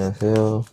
안녕하세요.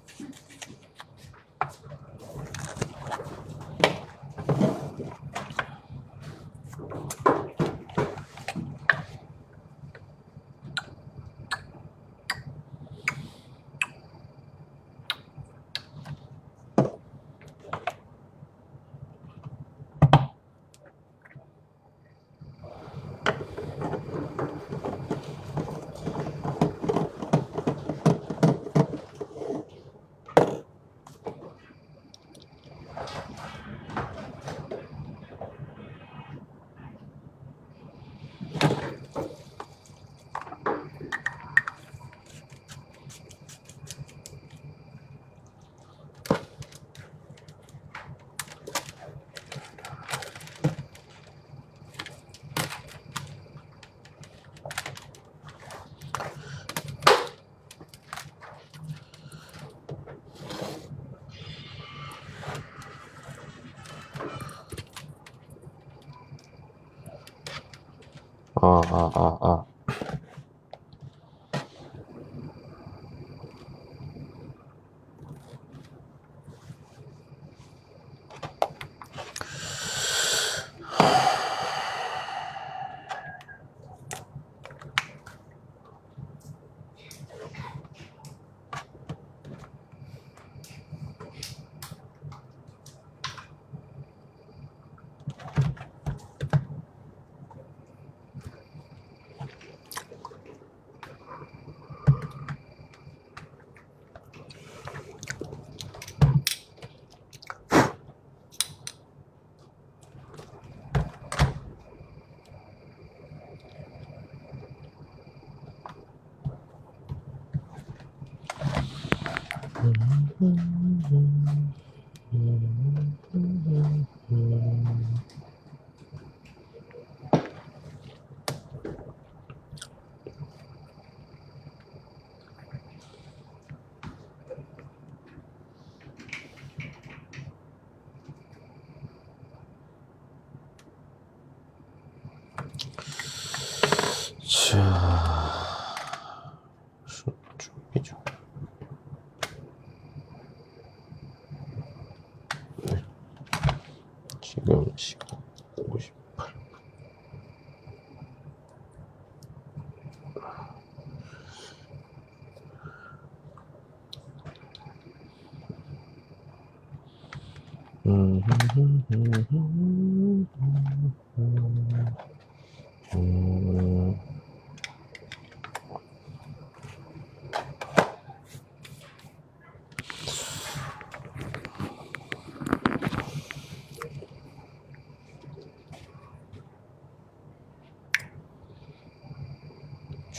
아, 아, 아, 아.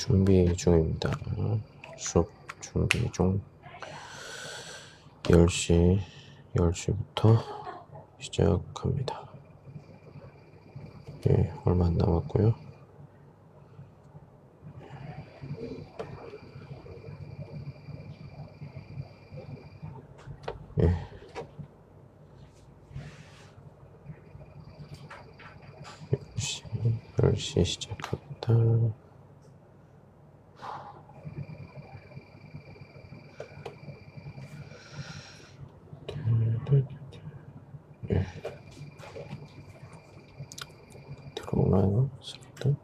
준비 중입니다. 수업 준비 중. 10시, 10시부터 시작합니다. 예, 얼마 안 남았고요. 예. 10시, 10시 시작합니다. 예. 들어오나요? 스피드?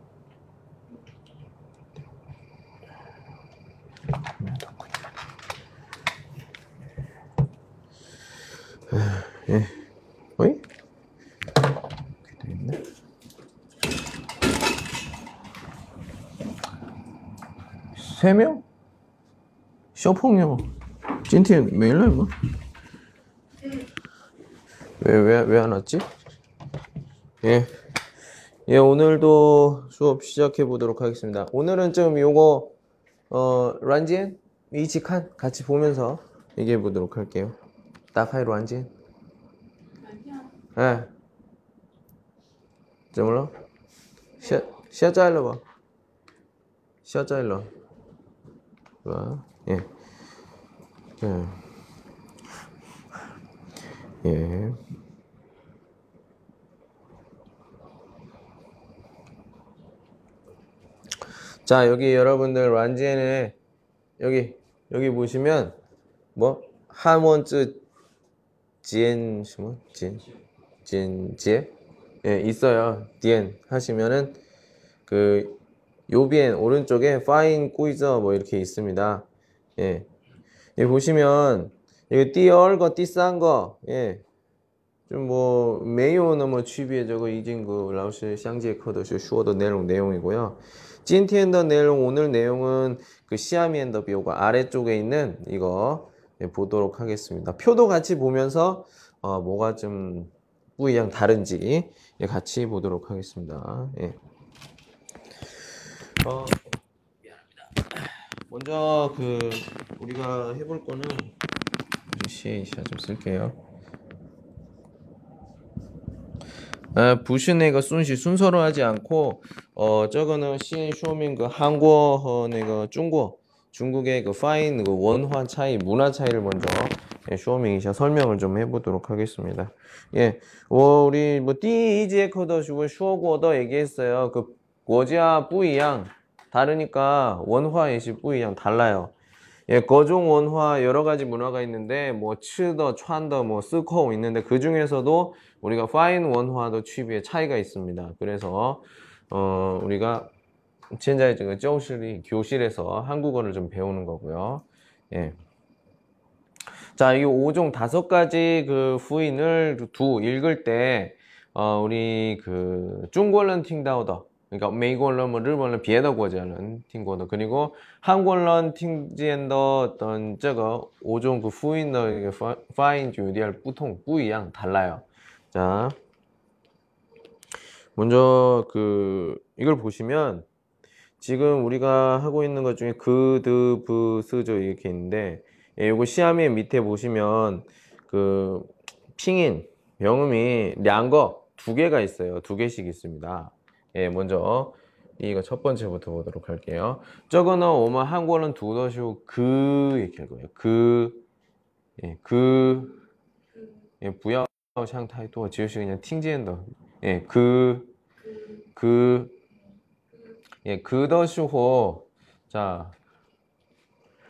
예. 어이? 이렇게 돼 있네. 세 명? 쇼풍요. 찐티 메일러 뭐? 왜 왜 왜 안 왔지? 예. 예, 오늘도 수업 시작해 보도록 하겠습니다. 오늘은 좀 요거 어 란지엔 이치칸 같이 보면서 얘기해 보도록 할게요. 딱하이 란지엔. 예. 怎么了？下下载了吧？下载了，是吧？ 예. 예. 예. 자, 여기 여러분들 란지엔에 여기 여기 보시면 뭐 한원즈 지엔 什么 지엔 지엔 지에 예, 있어요. 디엔 하시면은 그 요비엔 오른쪽에 파인 꾸이저 뭐 이렇게 있습니다. 예. 여기 보시면 이거 띠얼 거 띠싼 거 예. 좀 뭐 메요 너무 취비에 저거 이진그 라오스 샹지에 커더쇼 슈어더 내용 내용이고요. 찐티엔더 내용 오늘 내용은 그 시아미엔더 비오가 아래쪽에 있는 이거 예, 보도록 하겠습니다. 표도 같이 보면서 어, 뭐가 좀 뿌이양 다른지 예, 같이 보도록 하겠습니다. 예. 어. 먼저 그 우리가 해볼 거는 시에이샤 좀 쓸게요. 아, 부신의 순시 순서로 하지 않고 어 저거는 시엔 쇼밍 그 한국어 그 중국 중국의 그 파인 그 원화 차이 문화 차이를 먼저 예, 쇼밍이샤 설명을 좀 해보도록 하겠습니다. 예, 어, 우리 뭐 띠이지에 커더시고 슈어고더 얘기했어요. 그国家 뿌이양 다르니까 원화 예시 뿌이양 달라요. 예, 거종 원화 여러 가지 문화가 있는데 뭐 츠더, 촨더, 뭐 스코 있는데 그 중에서도 우리가 파인 원화도 취비의 차이가 있습니다. 그래서 어 우리가 현재 그 교실이 교실에서 한국어를 좀 배우는 거고요. 예. 자, 이 5종 다섯 가지 그 후인을 두 읽을 때 어, 우리 그 중국어는 팅다오더 그러니까 메이골런 뭐 일본은 비에더国家는 팅고더 그리고 한국어는 팅지엔더 어떤 저거 5종 그 후인의 파인 주디알 부통 뿌이양 달라요. 자. 먼저 그 이걸 보시면 지금 우리가 하고 있는 것 중에 그, 스죠 이렇게 있는데 예, 요거 시아미 밑에 보시면 그 핑인 명음이 량거 두 개가 있어요. 두 개씩 있습니다. 예, 먼저 이거 첫 번째부터 보도록 할게요. 저거는 오마 한국어는 두더쇼 그 이렇게 할 거예요. 그, 예, 그, 예, 부야 샹타이도 지우시 그냥 팅지엔더, 예, 그, 그, 예, 그더쇼호. 자,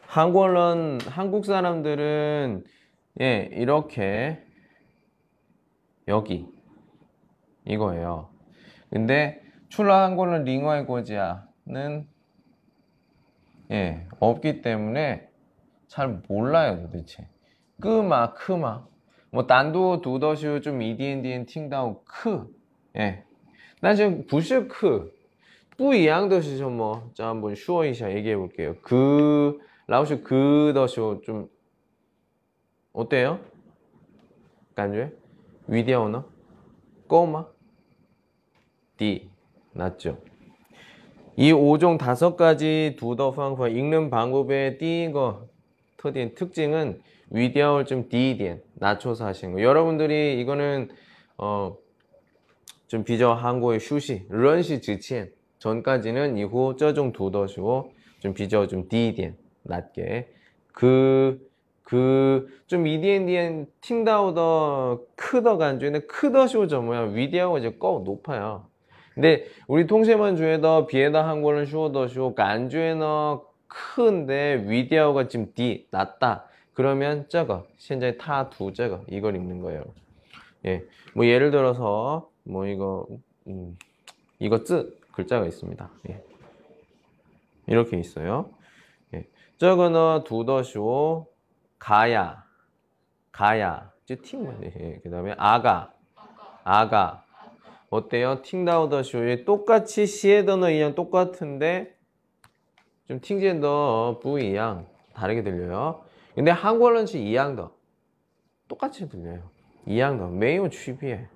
한국어는 한국 사람들은 예, 이렇게 여기 이거예요. 근데 출라한 거는 링어의 고지야는 예, 없기 때문에 잘 몰라요, 도대체. 끄마, 크마. 뭐, 단도, 두더슈, 좀, 이디엔디엔, 팅다오, 크. 예. 난 지금 부슈, 크. 뿌이양더슈 좀 뭐, 자, 한번 슈어이샤 얘기해 볼게요. 그, 라오슈, 그, 더슈, 좀, 어때요? 간주에? 위디아오너 꼬마? 디. 낫죠? 이 5종 다섯 가지 두더 방법 읽는 방법의 띠거 특点 특징은 위디아올 좀 디디엔 낮춰서 하시는 거. 여러분들이 이거는 어 좀 비저 한국의 슈시 런시 지치엔 전까지는 이후 저종 두더시고 좀 비저 좀 디디엔 낮게 그 그좀 EDNDN 팅다우더 크더 간주인데 크더 쇼 저 뭐야 위디하고 이제 꺼 높아요. 근데 우리 통세만 주에더 비에다 한국어는 쇼더쇼 간주에너 큰데 위디하고가 지금 D 낮다. 그러면 저거 현재 타두 저거 이걸 읽는 거예요. 예, 뭐 예를 들어서 뭐 이거 음, 이거 쯔 글자가 있습니다. 예. 이렇게 있어요. 예. 저거는 두더쇼 가야 가야 팀 예. 그다음에 아가 아가 어때요? 팅다우더쇼에 똑같이 시에더너 이양 똑같은데 좀 팅젠더 부이양 다르게 들려요. 근데 한국어는 이양 더 똑같이 들려요. 一样的没有区别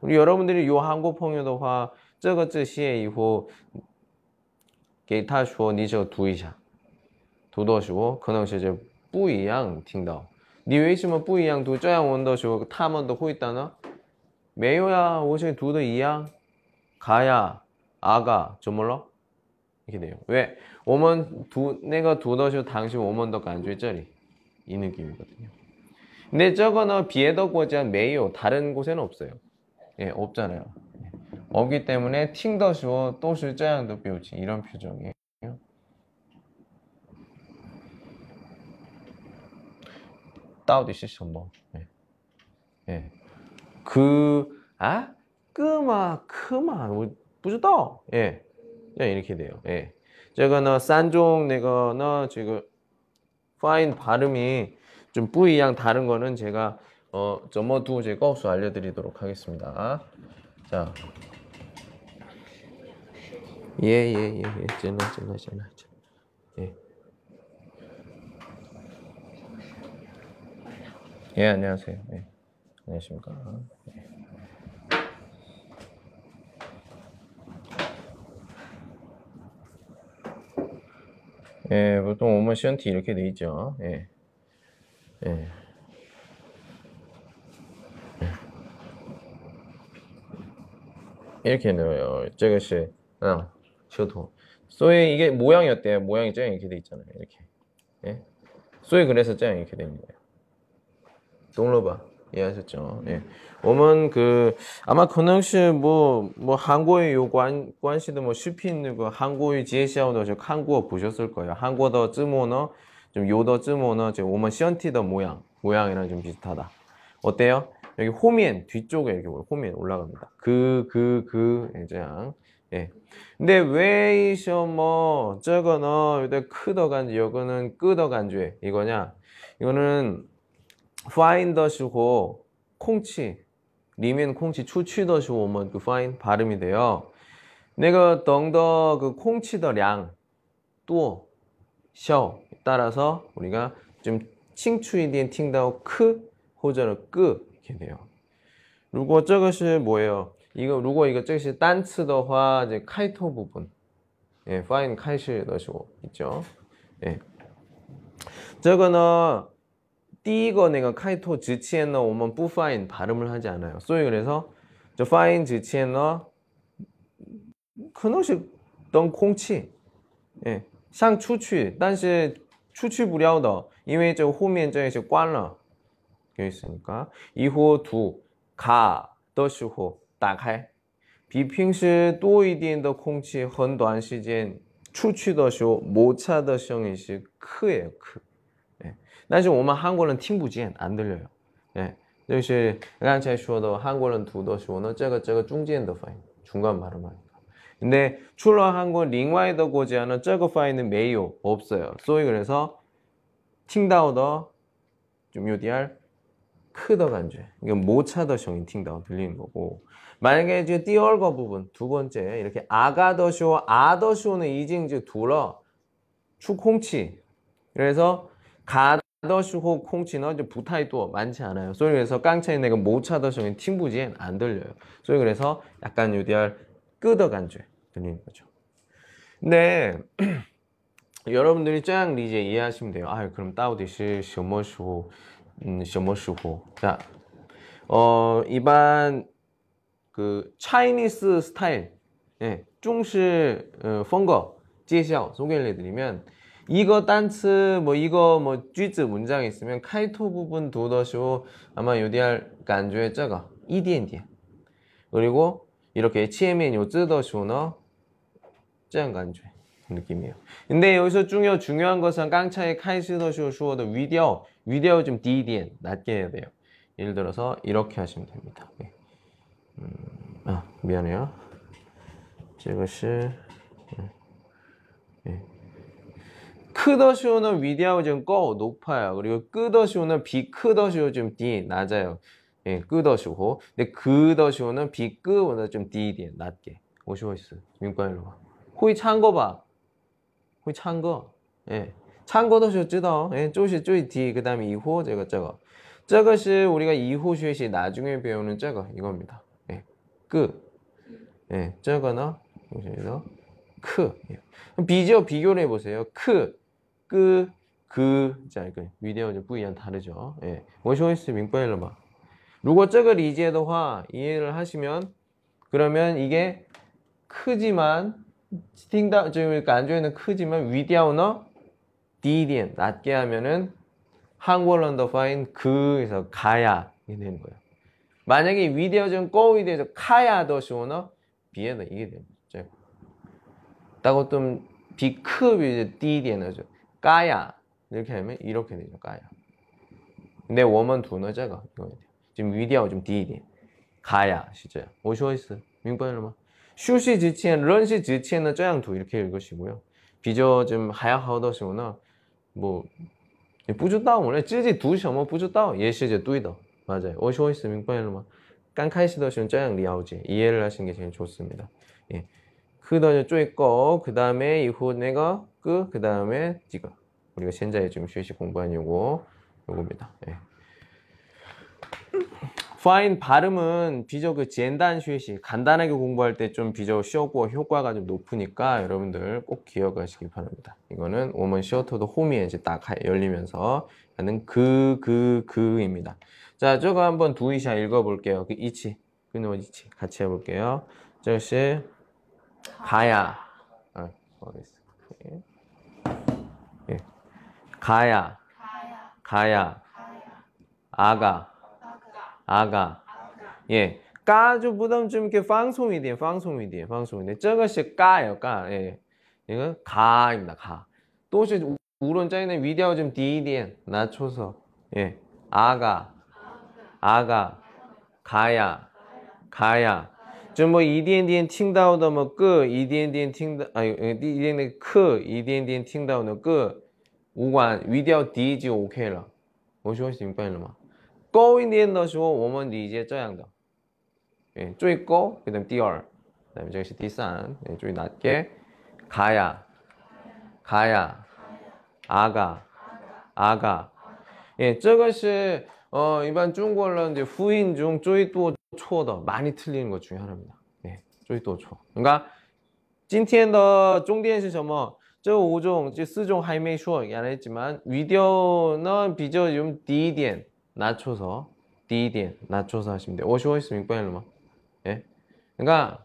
우리 여러분들이 요 한국朋友的话这个这些以后给他说你就读一下读的时候可能是就不一样听到你为什么不一样读这样问的时候他们都会答呢 메요야 오신 두더 이야 가야 아가 저물러 이렇게 돼요. 왜? 오먼 두 내가 두더쇼 당신 오먼 덕 안주했자리 이 느낌이거든요. 근데 저거는 비에더 고지한 메이오 다른 곳에는 없어요. 예, 없잖아요. 없기 때문에 팅더쇼 또슈 짜양도 배우지 이런 표정이에요. 따오디 시시 한번. 예. 예. 그, 아? 끄마, 크마, 뭐, 부주다 예. 이렇게 돼요. 예. 제가 너 싼종, 내가 지금 파인 발음이 좀 뿌이양 다른 거는 제가 어, 점어 두어 제가 없어 알려드리도록 하겠습니다. 자. 예, 예, 예, 예. 제나, 제나, 제나, 제나. 예. 예, 안녕하세요. 예. 안녕하십니까. 네. 예, 보통 오면 시언티 이렇게 돼 있죠. 예. 예. 예. 이렇게 넣어요. 저것이, 아, 저도. 소의 이게 모양이 어때요? 모양이 짱 이렇게 돼 있잖아요. 이렇게. 예. 소의 그래서 짱 이렇게 되는 거예요. 동로봐 이해하셨죠? 예. 我们그 예. 아마 건영씨 뭐뭐 한국의 요관 관시도 뭐, 뭐 슈핑 뭐 그 한국의 제시아도 저 한국어 보셨을 거예요. 한국어 쯔모너 좀 요더 쯔모너 저 오만 시언티더 모양 모양이랑 좀 비슷하다. 어때요? 여기 호미엔 뒤쪽에 이렇게 호미엔 올라갑니다. 그 그 그 이제 예. 근데 왜이셔뭐 저거는 이때 크더 간지 여거는 끄더 간주에 이거냐? 이거는 파인더시고 콩치 리면 콩치 추취더시 오면 그 파인 발음이 돼요. 내가 덩더 그 콩치더 량 또, 笑 따라서 우리가 좀 칭추이디엔 팅다오 크 호전을 끄 이렇게 돼요. 如果这个是 뭐예요? 이거 如果 이거 这个是 단츠的话 이제 카이토 부분. 예, 파인 카이시 넣으시고 있죠. 예. 这个呢 第一个那个 카이토 之前呢我们不 파인 발음을 하지 않아요. 소위 그래서 저 파인 之前呢可能是等空气 예. 像出去但是出去不了的，因为这个后面这些关了，有意思吗？以后图卡的时候打开，比平时多一点的空气，很短时间出去的时候摩擦的声音是크예요 크。 哎， 但是我们韩国人听不见，안들려 요。 哎，就是刚才说的韩国人读的时候呢，这个这个中间的发音，중간발음 만。 근데 출러한 건 링와이더 고지하는 저거 파일은 메요 없어요. 소위 그래서 팅다우더 좀 요디알 크더 간주 이건 모차더 형인 팅다우 들리는 거고 만약에 이제 띠얼거 부분 두 번째 이렇게 아가더쇼 아더쇼는 이징즈 둘러 추콩치 그래서 가 더쇼 콩치는 이제 부타이 또 많지 않아요. 소위 그래서 깡차이 내가 모차더 형인 팅부지엔 안 들려요. 소위 그래서 약간 요디알 끄덕간죄 들리는 거죠. 근데 여러분들이 짱 리제 이해하시면 돼요. 아, 그럼 따오디시 什么时候 음, 什么时候 자, 어, 일반 그 차이니스 스타일 예, 중시 어, 펑거 介绍 소개를 해드리면 이거 단츠 뭐 이거 뭐 쥐즈 문장 있으면 카이토 부분 도더쇼 아마 요디할 간주에 쩌가 EDND 그리고 이렇게 HMN 요쯔더쇼너 짠 간주에 느낌이에요. 근데 여기서 중요 중요한 것은 깡차의 카이스더쇼 슈어더 위디어 위디어 좀 DDN 낮게 해야 돼요. 예를 들어서 이렇게 하시면 됩니다. 네. 음, 아 미안해요. 이것을 크더쇼는 위디오 좀꺼 높아요. 그리고 끄더쇼는 비크더쇼 좀 D 낮아요. 예, 끄더쇼고 근데 그더쇼는 비끄보다 좀 디디에 낮게 오시고 있어 민과일로 와 호이 찬 거 봐 호이 찬 거 예 찬 거더쇼 쯔더 예 쪼시 쪼이 디그 다음에 이호 저거 저거 저것이 우리가 이후 쉐시 나중에 배우는 저거 이겁니다. 예. 끄. 예. 저거는 여기서 크. 예. 비교 비교를 해 보세요. 크. 끄, 그, 자, 이거, 위대어죠. 부이안 다르죠. 예. 워시오이스 민빠일러마. 루거적을 이지에도화 이해를 하시면, 그러면 이게 크지만, 스팅다, 그러니까 안쪽에는 크지만, 위대어너, 디디엔, 낮게 하면은, 한국어로 더 파인 그에서 가야, 이게 되는 거예요. 만약에 위대어전 꼬위대에서 카야 더시오너, 비에는 이게 되는 거죠. 따고 좀, 비크비, 디디에너죠. 까야. 이렇게 하면 이렇게 되죠 까야. 근데 워먼 두너자가 이거 지금 위디하고 좀 디디 가야 시제 오쇼이스? 민번으로만 슈시 지치엔 런시 지치엔은 저양두 이렇게 읽으시고요. 비저 좀 하야하더시거나. 뭐 뿌주다오 원래 찌지 두셔머 뿌주다오. 뭐 예시제 뚜이더. 맞아요. 어, 오쇼이스 민번으로만 깐카이시더시는 저양 리아오지 이해를 하시는 게 제일 좋습니다. 예. 그다음에 쪼있고 그 다음에 이후 내가 그, 그 다음에 지금 우리가 현재 지금 휴식 공부한 요거 요겁니다. 예. fine 발음은 비교 그简单 휴식 간단하게 공부할 때 좀 비교 쉬웠고 효과가 좀 높으니까 여러분들 꼭 기억하시기 바랍니다. 이거는 오먼 시어터도 홈이 이제 딱 열리면서 하는 그, 그, 그입니다. 자, 저거 한번 두이샤 읽어볼게요. 그 이치, 그노 이치 같이 해볼게요. 저것이 가야, 아. 예. 예. 가야, 가야, 아가, 아가. 예. 까주 부담 좀 이렇게 방송이 돼, 방송이 돼, 방송이 돼. 저것이 까요, 까. 예. 이건 가입니다, 가. 또시 우론자에는 위디오 좀 디디엔 낮춰서 예. 아가, 아가, 가야, 가야. 좀뭐 이디엔디엔 팅다우더 뭐끄 이디엔디엔 팅다 아니 이디엔디 크 이디엔디엔 팅다우더 끄 우관 위디오 디지 오케이了我说明白了吗高一点的时候，我们理解这样的，哎，最高그다음第二，그다음에这个是第三，哎，最낮게가야가야아가아가 예, 这个是 어, 일반 중국어는 이제 후인 중最 多错的 많이 틀리는 것 중에 하나입니다. 예, 最多错. 그러니까 今天的重点是什么?这五种这四种还没说也했지만 위디오는 比较좀低一点 낮춰서 D点 낮춰서 하시면 돼요. 我说为什么不了吗? 예? 그러니까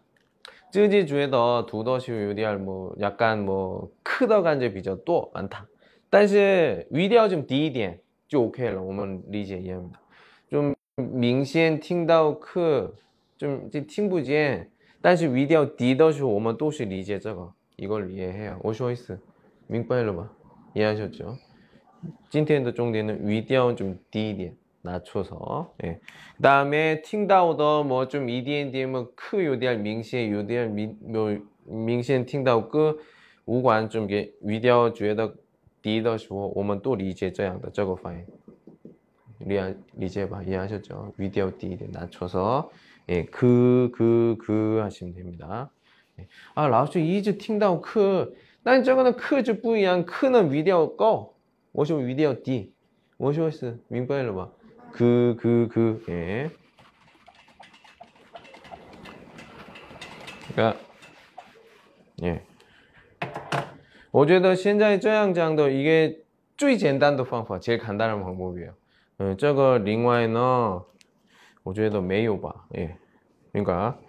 自己觉得读的是有点뭐 약간 뭐 크더 간제 비교 또 많다. 但是 위디오 좀 D一点就 OK 了，我们理解一样的。좀 明显听到课좀听不见，但是 위디오 D 的时候我们都是理解这个 이걸 이해해요. 我说意思明白了吗? 이해하셨죠? 今天的 重点은 위디오 좀 D一点 낮춰서 예. 그 다음에 팅다오더 뭐 좀 EDND 뭐크 요디알 밍시에 요디알 뭐 밍시엔 팅다오 끄 우관 좀 이게 위디오 주에다 디더说 我们또 리제 这样的 저거 파일 리아 리제 봐 이해하셨죠? 위디오 디 낮춰서 예, 그, 그, 그 하시면 됩니다. 예. 아, 라오스 이즈 팅다오 크. 난 저거는 크즈 뿌이한 크는 위디오 꺼. 我说 위디오 디. 我说是明白了吧? 그, 그, 그, 예. 그러니까, 예. 我觉得现在这样讲的 이게 最简单的方法, 제일 간단한 방법이에요. 예, 这个另外呢,我觉得没有吧. 예. 그러니까,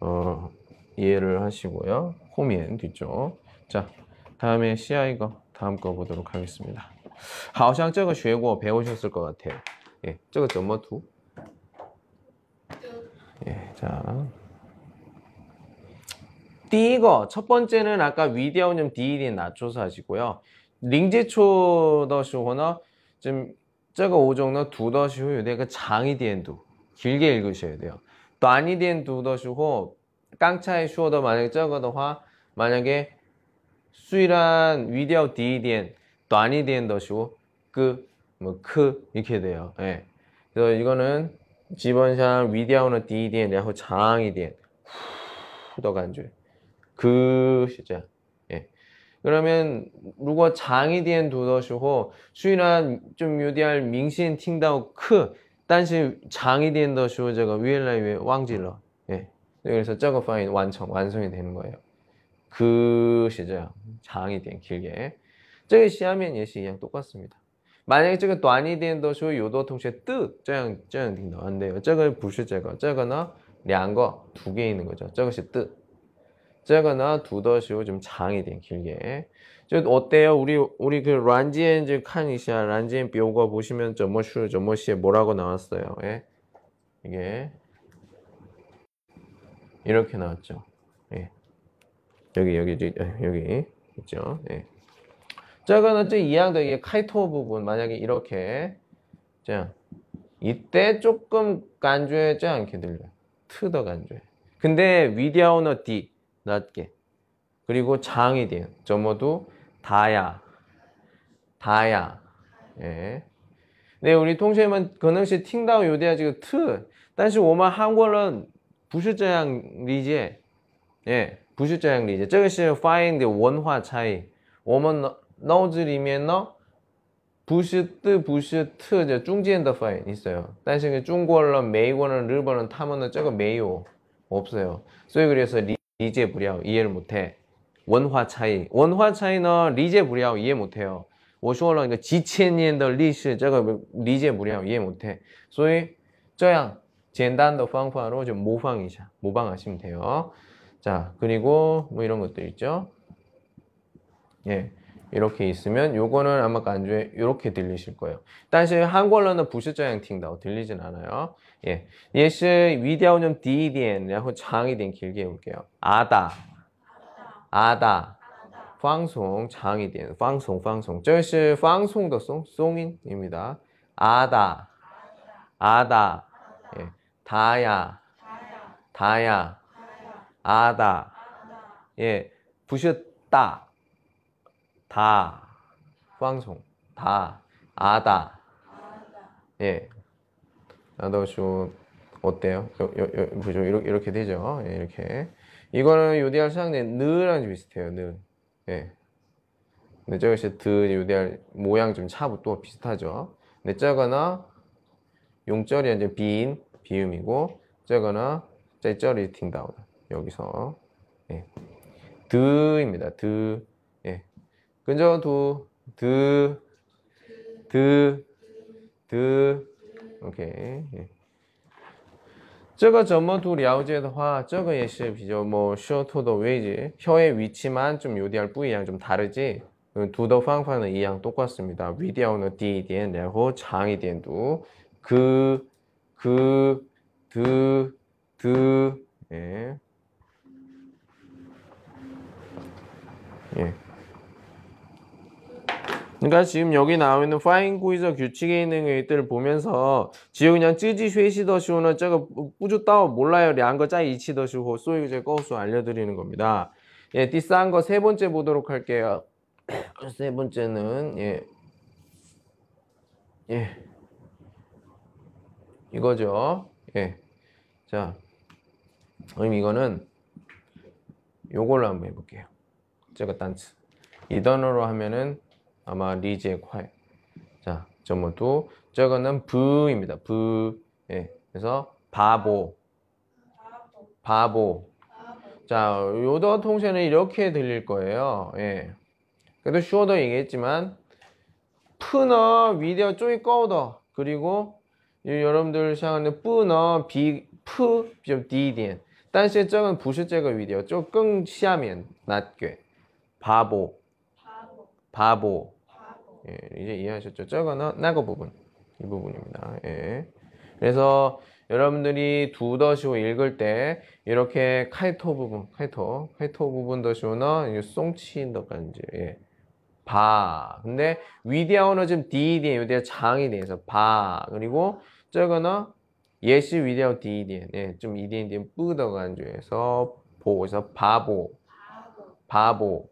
어, 이해를 하시고요. 호미엔 뒤쪽. 자, 다음에 시아 이거 다음 거 보도록 하겠습니다. 好像这个学过 배우셨을 것 같아요. 예, 저거 점머 두. 예, 자. 第一个첫 번째는 아까 위디오님 디일이 낮춰서 하시고요. 링제초的时候呢, 좀 자가 오정나 두더시 후유대 그 장이 디엔두 길게 읽으셔야 돼요. 또 아니 디엔 두더시고 깡차이 슈어더 만약에 저거더화 만약에 수이란 위디아우 디디엔 또 아니 디엔 더시고 그뭐크 이렇게 돼요. 예. 그래서 이거는 지번샹 위디아우는 디디엔 야후 장이 디엔 후더 간줄 그 시작. 그러면 루거 장이 디엔 도더시고 수이란 좀 유디할 민신 팅다오 크 단시 장이 디엔 더시호 제가 위엘라이 위에 왕질러. 예. 그래서 저거 파인 완성 완성이 되는 거예요. 그 시죠. 장이 디엔 길게. 저기 시하면 예시 이랑 똑같습니다. 만약에 저거 단이 디엔 더시호 요도 동시에 뜻 저양 저양 팅다 안 돼요. 저거 부실 제거. 저거나 양거 두 개 있는 거죠. 저것이 뜨. 저거는 두더시고 좀 장이 된 길게. 저 어때요? 우리 우리 그 란지엔 이제 칸이샤 란지엔 뼈가 보시면 저뭐슈 저뭐시에 뭐라고 나왔어요? 예? 이게 이렇게 나왔죠. 예. 여기 여기 여기, 여기 있죠. 예. 저거는 저 이양도 이게 카이토 부분 만약에 이렇게 자 이때 조금 간주해지 않게 들려요. 트더 간주해. 근데 위디아오너 D 낮게 그리고 장이 돼요. 점어도 다야 다야 예. 네 우리 통신은 可能是听到有点这个特但是我们韩国人不是这样理解 예, 不是这样理解这个是发音的文化差异我们脑子里面呢不是的不是特的中间的发音 있어요 但是그 중국人美国人日本人他们的这个没有 없어요 所以 그래서 리, 리제 부랴 이해를 못해 원화 차이 원화 차이는 리제 부랴 이해 못해요 我说了一个几千年的历史这个理解不了也못해所以这样简单的方法로 좀 모방 이자 모방하시면 돼요 자 그리고 뭐 이런 것들 있죠 예 이렇게 있으면 요거는 아마 간주에 이렇게 들리실 거예요 但是 한국어는 不是这样听到 들리진 않아요 예, 也是 위디아오 좀 디디엔 然后 장이된 길게 해볼게요 아다 아다 放松长一点，放松放松，这是放松的松松音입니다。 아다 아다 예, 다야 다야 아다 예, 不是大 다, 放松 다, 아다 예, 나도쇼 어때요? 요, 요, 요, 보죠 이렇게, 이렇게 되죠? 예, 이렇게 이거는 요디알 상대 느랑 비슷해요 느 예. 근데 저것이 드 요디알 모양 좀 차부 또 비슷하죠. 근데 저거나 용절이 이제 비인 비음이고 저거나 짤절이 팅다운 여기서 예. 드입니다. 드 예. 근저 두드드 드 오케이 예. 这个怎么读了解的话，这个也是比较뭐舌头的位置, 혀의 위치만 좀 요디알 不一样, 좀 다르지. 두더 방법은 이양 똑같습니다. 위디아오는 디디엔, 然后 장이디엔도 그, 그, 드, 드, 예. 예. 그러니까 지금 여기 나와 있는 파인 구이저 규칙에 있는 것들을 보면서 지금 그냥 쯔지 쉐시더시오는 저거 뿌주따오 몰라요. 량거在 이치더시오 소유제 거수 알려드리는 겁니다. 예, 디싼 거 세 번째 보도록 할게요. 세 번째는 예, 예, 이거죠. 예, 자, 그럼 이거는 요걸로 한번 해 볼게요. 제가 단츠 이 단어로 하면은 아마 리제 콰이. 자, 저모도 저거는 부입니다. 부. 예. 그래서 바보. 바보. 자, 요더 통신은 이렇게 들릴 거예요. 예. 그래도 쇼더 얘기했지만 푸너 위디어 쪼이 꺼더 그리고 여러분들 생각하는 뿌너 비, 푸, 좀 디디엔. 但是这个不是这个 위디어, 조금 下面 낮게. 바보. 바보. 예, 이제 이해하셨죠? 저거는 나거 부분. 이 부분입니다. 예. 그래서 여러분들이 두 더시오 읽을 때 이렇게 카이토 부분, 카이토, 카이토 부분 더시오는 송치인더 간지. 예. 바. 근데 위디아오는 지금 디디엔 요디아 장이 돼서 바. 그리고 저거는 예시 위디아오 디디엔. 예, 좀 이디엔 디엔 뿌더 간주에서 보고서 바보. 바보.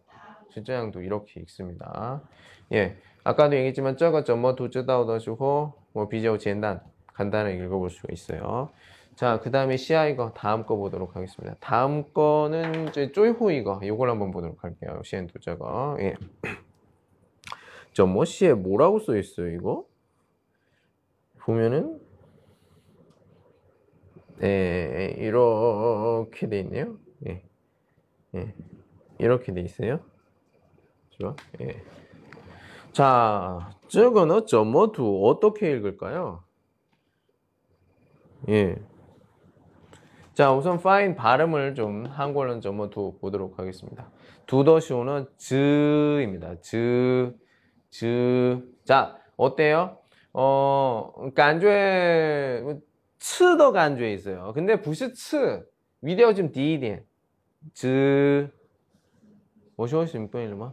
실제양도 이렇게 읽습니다. 예. 아까도 얘기했지만 저거 점뭐 두쯔다오더시고 뭐 비교简单 간단하게 읽어볼 수가 있어요. 자, 그 다음에 시아 이거 다음 거 보도록 하겠습니다. 다음 거는 이제 쪼이호 이거 이걸 한번 보도록 할게요. 시엔 두자가 예. 저뭐 시에 뭐라고 써 있어요 이거? 보면은 네, 이렇게 돼 있네요. 예. 예. 이렇게 돼 있어요. 좋아? 예. 자, 저거는 점모두 어떻게 읽을까요? 예. 자, 우선 find 발음을 좀 한국어는 점모두 보도록 하겠습니다. 두더쇼는 즈입니다. 즈, 즈. 자, 어때요? 어, 간주에 吃더 간주에 있어요. 근데 不是吃, 위대어 좀 디디엔. 즈, 我说什么背了吗？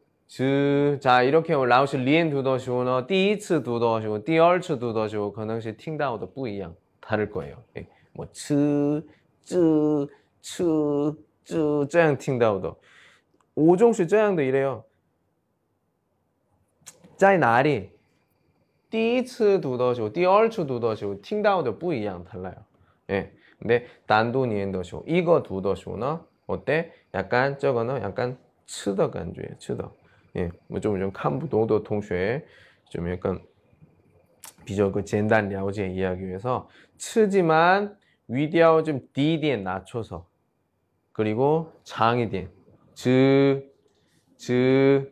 즈 자 이렇게 라오시 리엔 두더시오너 띠이츠 두더시오 띠얼츠 두더시오 그능시 팅다오도 뿌이양 다를 거예요. 예. 뭐 츠, 쯔, 츠, 쯔 짱, 팅다오도 오종씨 짱도 이래요. 짜이 나리 第一次 두더시오, 第二次 두더시오, 팅다오도 뿌이양 달라요. 예. 근데 단도 니엔더시오 이거 두더시오나 어때? 약간 저거는 약간 츠더 간주예요. 츠더. 예, 뭐좀좀 칸부도도 동시에 좀 약간 비교 그 젠단 랴오지에 이해하기 위해서 치지만 위디아오 좀 디디에 낮춰서 그리고 장이디엔 즈, 즈,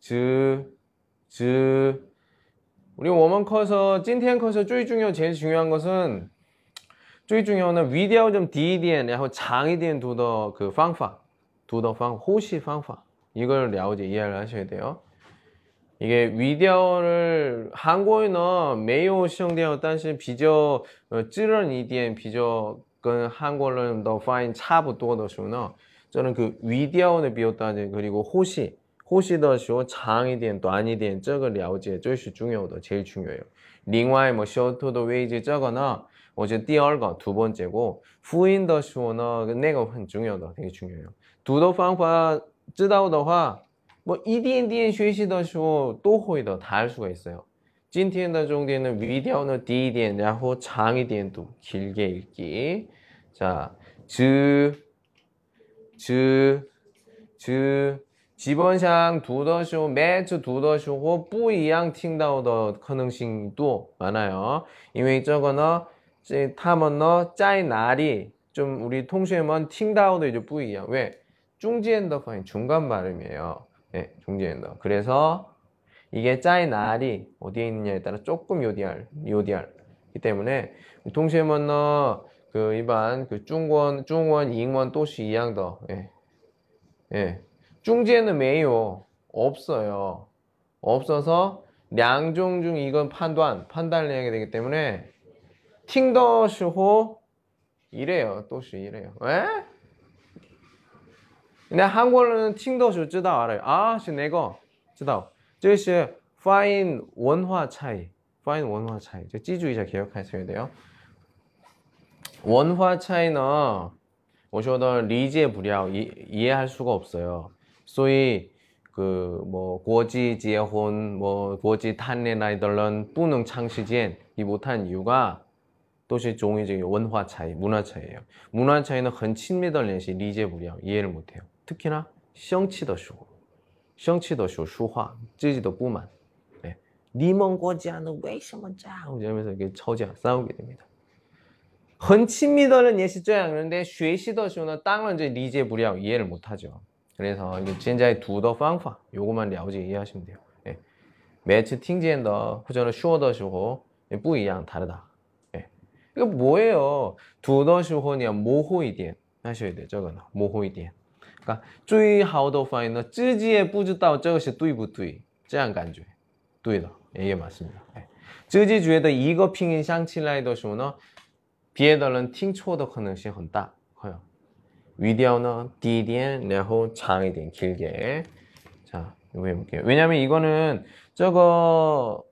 즈, 즈. 우리 워먼 커서 찐티엔 커서 쪼이 중요 제일 중요한 것은 쪼이 중요한 위디아오 좀 디디엔然后 장이디엔 두더 그 방파 두더 방 호시 방파 이걸 랴오지 이해를 하셔야 돼요. 이게 위디어를 한국어는 매우 시험되어 但是比较呃自然一点比较跟韩国人的发音差不多的时候呢 저는 그 위디어는 비었다지 그리고 호시 호시的时候 长一点 短一点 这个 了解 最是重要的 제일 중요해요. 另外뭐 쇼트도 웨이지 저거는 어제 第二个두 번째고 후인的时候呢 내가 很重要的 되게 중요해요. 두더 방법 知道的话，뭐一点点学习的时候都会的，다 할 수가 있어요. 今天的重点呢， video는 第一点，然后长一点读，길게읽 기。 자 즈, 즈, 즈. 기본상 두더쇼, 매주 두더쇼고, 뿌이양 팅다오더 커능싱도 많아요. 이외 저거는, 타먼너, 짜이 날이, 좀 우리 통수에만 팅다오더 이제 뿌이양. 왜? 중지엔더 파인 중간 발음이에요. 네, 중지엔더. 그래서 이게 짜이 날이 어디에 있느냐에 따라 조금 요디알, 요디알이기 때문에 동시에먼너 그 일반 그 중권, 중원, 잉원 도시 이양더. 예. 예. 중지에는 매요. 없어요. 없어서 양종 중 이건 판단, 판단을 해야 되기 때문에 팅더시호 이래요. 또시 이래요. 근데 한국어로는 听多数知道 알아요. 아, 是那个知道这是 파인 원화 차이. 파인 원화 차이. 저 찌주이자 기억하셔야 돼요. 원화 차이는 我说的理解不了，이해할 수가 없어요. 소위 그뭐 고지 재혼, 뭐 고지 탄내 나이들런 뿌능 창시젠 이 못한 이유가 도시 종이적인 원화 차이, 문화 차이예요. 문화 차이는 很亲密的联系理解不了，이해를 못해요. 특히나 시치더쇼 시치더쇼 슈화, 쯔지도 뿌만. 네. 니먼国家는 为什么这样? 이러면서 이게 처자 싸우게 됩니다. 很亲密的人 예시这样 그런데 学习的时候呢当然这理解不了 이해를 못하죠. 그래서 이게 진짜의 두더 방파 요거만 了解 이해하시면 돼요. 네. 매치 팅지엔더 후전은 슈어더쇼 不一样 다르다. 네. 이거 뭐예요? 두더쇼호냐 모호이디엔 하셔야 돼요. 저거는 모호이디엔. 그러니까 注意好的发音呢 쯔지에 뿌즈다오 저것이 뚜이부 뚜이. 쯔한 간주 뚜이다 이게 맞습니다. 예. 쯔지 주에다 이거 핑인 샹칠라이더쇼너 비에덜은 팅초더 커능시 헌다 커요. 위디아오너 디디엔 레호 장이딘 길게. 자 이거 해볼게요. 왜냐면 이거는 저거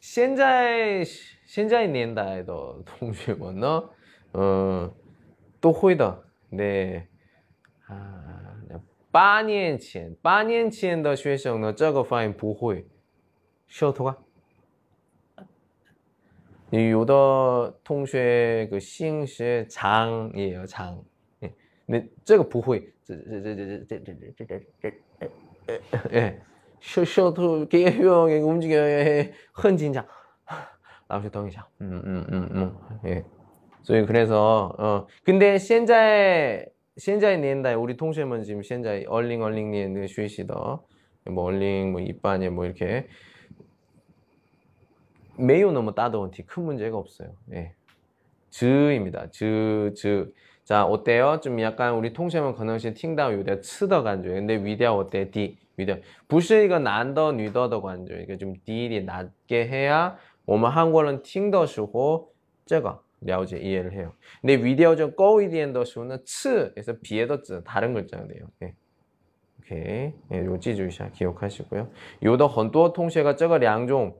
现在现在年代的同学们呢，嗯、呃，都会的。네. 啊，八年前八年前的学生呢，这个发音不会。秀头啊，有的同学个姓是长也有长，哎，那这个不会，这这这这这这这这这这这，哎，秀秀头给用给움직여很紧张。老师等一下，嗯嗯嗯嗯，哎，所以그래서어근데현在 现在年代우리동생은지금현재얼링얼링니에学习的뭐얼링뭐이반에뭐이렇게 매우 너무 따가운 티큰 문제가 없어요. 예. 즈입니다. 즈, 즈. 자, 어때요? 좀 약간 우리 통신은可能是 听到 有点 치더 간주. 근데 위대 어때? 디. 위대. 不是一个 난더 뉘더的 간주. 이게 좀 디디 낮게 해야 我们 한국어는 听的时候这个 了解 이해를 해요. 근데 위디어 좀 꼬이디엔더 수는 次에서 비에더 즈 다른 글자가 돼요. 예. 오케이. 예, 요记住一下 기억하시고요. 요더 很多同学가这个两种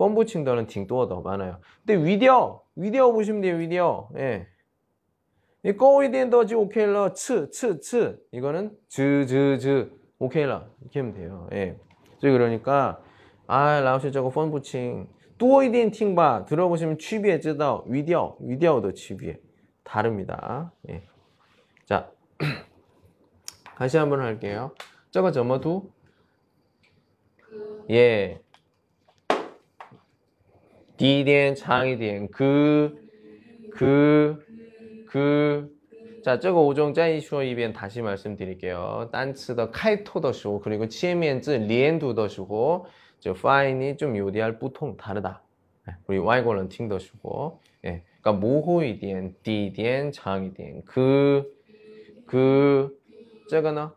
펌부칭더는 딩도어더 많아요. 근데 위디어, 위디어 보시면 돼요, 위디어. 예. 이 꼬이디엔더 지 오케일러, 츠, 츠, 츠. 이거는 즈, 즈, 즈. 오케일러. 이렇게 하면 돼요. 예. 저 그러니까, 아, 라오시 저거 펌부칭. 뚜어이디엔 팅바. 들어보시면 취비에 쯔다. 위디어, 위디어도 취비에. 다릅니다. 예. 자. 다시 한번 할게요. 저거 저머두? 예. 第一点长一点，그 그, 그. 자, 这个 오종 짜이슈어 이변 다시 말씀드릴게요. 단츠더 카이토더 슈 그리고 치에면즈 리엔두더 슈고 저 파인이 좀 요디할 부통 다르다. 우리 와이골은 팅더 슈고. 예. 그러니까 모호이디엔, 디디엔, 장이디엔. 그, 그, 这个呢?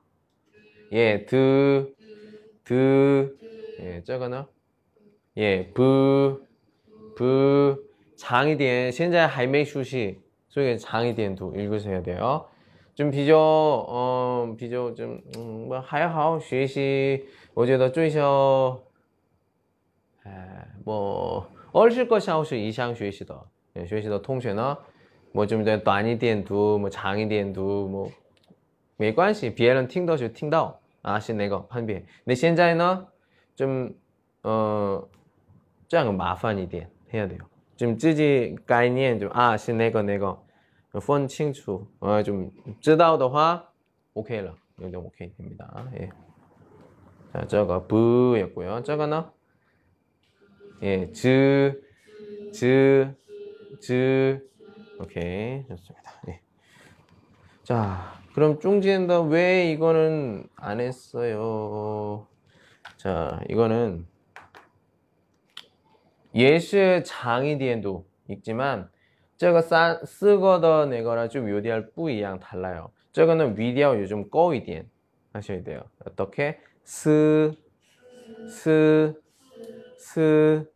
예, 드, 드, 예, 这个呢? 예, 부, 不 장이点 现在 还没熟悉 所以 장이点도 읽으셔야 돼요. 좀 비교 어 비교 좀뭐 还好学习我觉得最小 뭐 얼실 것이 하우시 이샹 쉐시더. 예, 쉐시더 통신어 뭐좀 전에 많이 디엔두 뭐 장이 디엔두 뭐没关系 비에는 팅더쇼 팅다오. 아시 내가 판비 근데 现在呢좀어这样麻烦一点 해야 돼요. 좀 찌지概念 좀 아시 내가 내가 分清楚어좀 知道的话 오케이 了有点 오케이 됩니다. 예. 자, 저거 부였고요. 저거는 예, 즈, 즈, 즈. 오케이. 좋습니다. 예. 자, 그럼 쫑지엔다 왜 이거는 안 했어요? 자, 이거는 예시의 장이 디엔도 있지만 저거 싸, 쓰거더 내거나 좀 요디할 뿌이랑 달라요. 저거는 위디하고 요즘 꺼이디엔 하셔야 돼요. 어떻게? 스, 스, 스.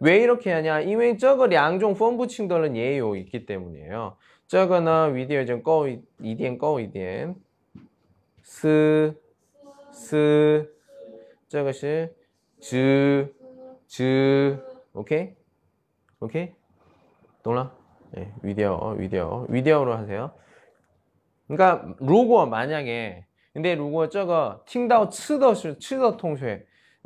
왜 이렇게 하냐? 이외 저거 양종 폰 붙임들은 예요 있기 때문이에요. 저거는 위디어 좀 꼬이, 이디엔 꼬이디엔. 스, 스. 저것이 즈, 즈. 오케이? 오케이?懂了? 네, 위디어, 위디어, 위디어로 하세요. 그러니까 로고 만약에 근데 로고 저거 팅다오 치더 치더 통쉐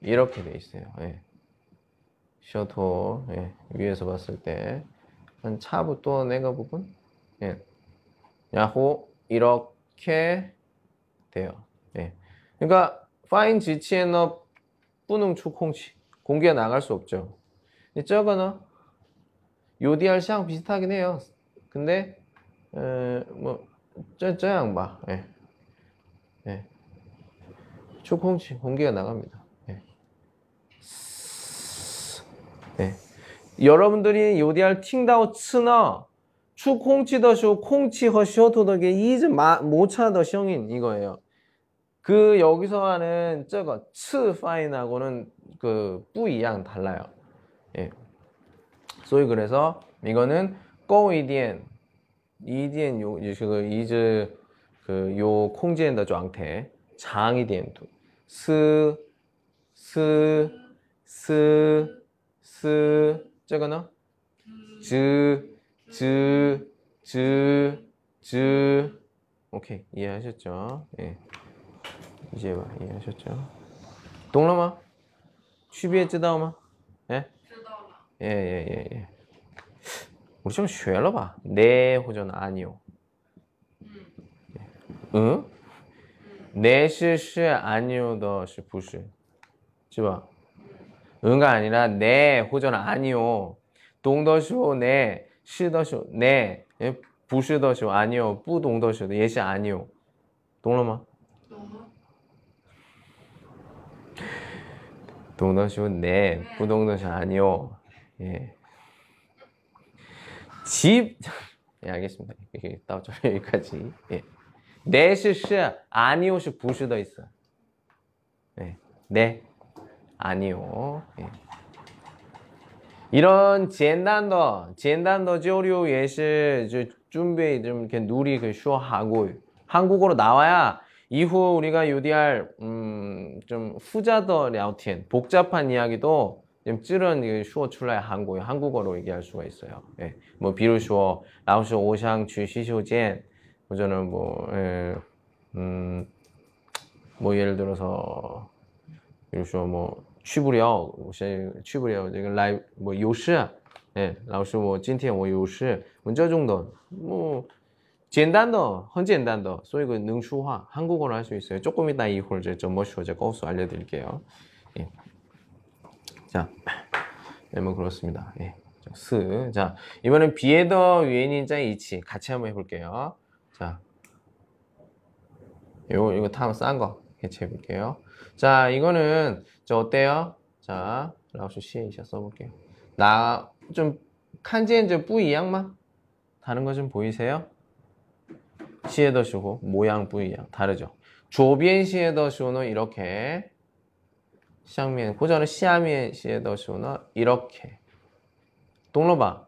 이렇게 돼 있어요. 예. 셔터 예. 위에서 봤을 때 한 차부터 내가 부분 예. 야호 이렇게 돼요. 예. 그러니까 파인 지치에너 뿌능 축홍치 공기가 나갈 수 없죠. 근데 저거는 UDR 시랑 비슷하긴 해요. 근데 에, 뭐 쩌쩌양 봐. 예. 예. 축홍치 공기가 나갑니다. 예. 예. 여러분들이 요디알 팅다오 츠너 추콩치 더쇼 콩치 허 쇼 토덕의 이즈 모차더 형인 이거예요. 그 여기서 하는 저거 츠 파인하고는 그 뿌이양 달라요. 예. 소위 그래서 이거는 고 이디엔 이디엔 요그 이즈 그요 콩지엔더状态 장이디엔도 스스 스, 스, 저거는? 즈, 즈, 즈, 즈. 오케이. 이해하셨죠? 예. 이제 봐. 이해하셨죠? 동남아? 취비에 쯔다오마? 예? 知道了。 예, 예, 예, 예. 우리 좀 쉬어라 봐. 네 호전 아니요. 嗯 응? 네是是 아니요的是不是?是吧? 응가 아니라 네 호전 아니요 동더쇼 네 시더쇼 네 예, 부시더쇼 아니요 부동더쇼 네, 예시 아니요 동로마 동더쇼 네 부동더쇼 아니요 예. 집 예, 알겠습니다. 이렇게 따오죠. 여기까지. 예. 내시 시 아니오 시 부시 더 있어. 예. 네. 아니요. 예. 이런 젠단더, 간단도 조류 예시 준비 좀 이렇게 누리 그 쇼하고 한국어로 나와야 이후 우리가 UDR 음, 좀 후자더 聊天 복잡한 이야기도 좀 찌른 그 쇼 출라야 한국 한국어로 얘기할 수가 있어요. 예. 뭐 비로소 라오스 오샹 주시쇼젠 뭐 저는 뭐 예, 음, 뭐 예를 들어서 비로소 뭐 去不了，我现在去不了这个来我有事，哎，老师我今天我有事，我这种的뭐简单的很简单的，所以그能说话 한국어로 할 수 있어요. 조금 이따 이후 이제 좀뭐 쇼 제가 거수 알려드릴게요. 예. 자, 네, 뭐 그렇습니다. 예. 자, 스. 자, 이번엔 비에더 유엔인자 이치 같이 한번 해볼게요. 자, 이거 이거 다음 싼거 개체해 볼게요. 자, 이거는 저 어때요? 자, 라오스 시에 이샤 써볼게요. 나 좀 칸지엔저 뿌이양만 다른 거 좀 보이세요? 시에더 쇼고 모양 뿌이양 다르죠. 조비엔 시에더 쇼는 이렇게 쌍면 고전은 시아미엔 시에더 쇼는 이렇게 동로바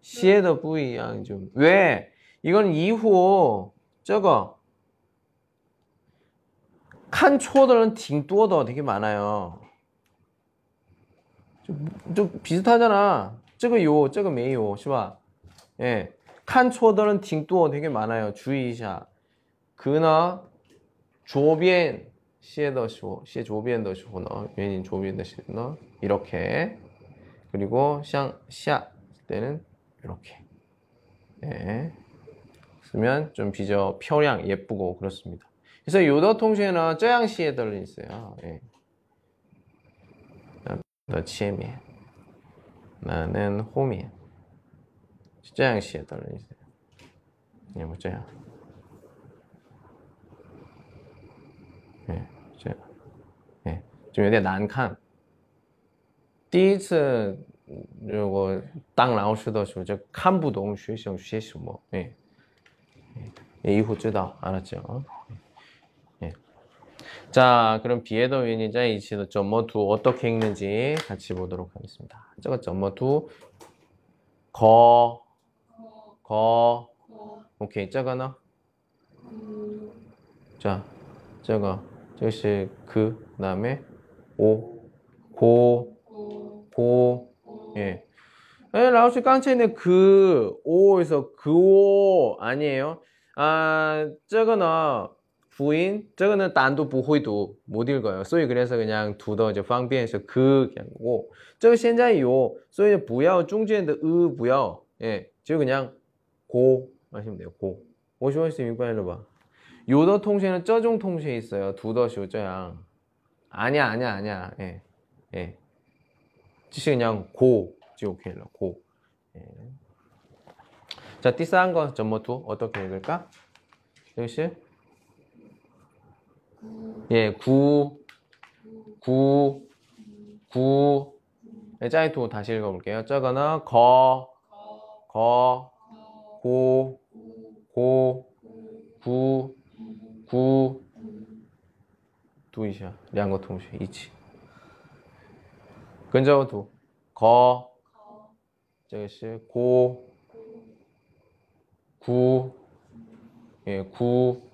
시에더 뿌이양 좀 왜? 이건 이후 저거 칸 초어들은 딩뚜어더 되게 많아요. 좀, 좀 비슷하잖아. 저거 요, 저거 메요, 시바. 예. 칸 초어들은 딩뚜어 되게 많아요. 주의샤. 그나 조변 시에더시오 시에 조변더시오너原因 조변더시너 이렇게 그리고 샹 시아 때는 이렇게 예. 쓰면 좀 비저 표량 예쁘고 그렇습니다. 그래서 요더 통신은 쩌양시에 들려 있어요. 예. 너 치에미에 나는 호미에 쩌양시에 들려 있어요. 예, 뭐 쩌양. 예, 쩌양. 예, 좀有点难看.第一次如果当老师的时候就看不懂学生学什么，哎，예, 이후 知道 알았죠? 자, 그럼 비에 더 위니자 이시도 점머 두 어떻게 읽는지 같이 보도록 하겠습니다. 저거 점머 두. 거, 거, 오케이, 저거나 자, 저거. 저것이 그 다음에 오, 고, 고, 예. 에, 라오스 깡체는 그 오에서 그오 아니에요? 아, 저거나 부인, 저거는 단도 부호이도 못 읽어요. 所以 그래서 그냥 두더 이제 方便是그 그냥 고. 这个现在有,所以不要中间的으不要. 예. 저 그냥 고 하시면 돼요. 고. 我说是明白了吧? 요더 통신은 저종 통신이 있어요. 두더쇼 저양. 아니야, 아니야, 아니야. 예. 예. 就是 그냥 고 就 OK 了. 고. 예. 자, 第三个 점모 두 어떻게 읽을까? 역시 예, 9, 9, 9. 네, 짜이토 다시 읽어볼게요. 짜거나 거, 거, 고, 고, 구, 구. 두이샤, 양거 통시 이치. 근자어 두. 거, 저기시 고, 구, 예, 구.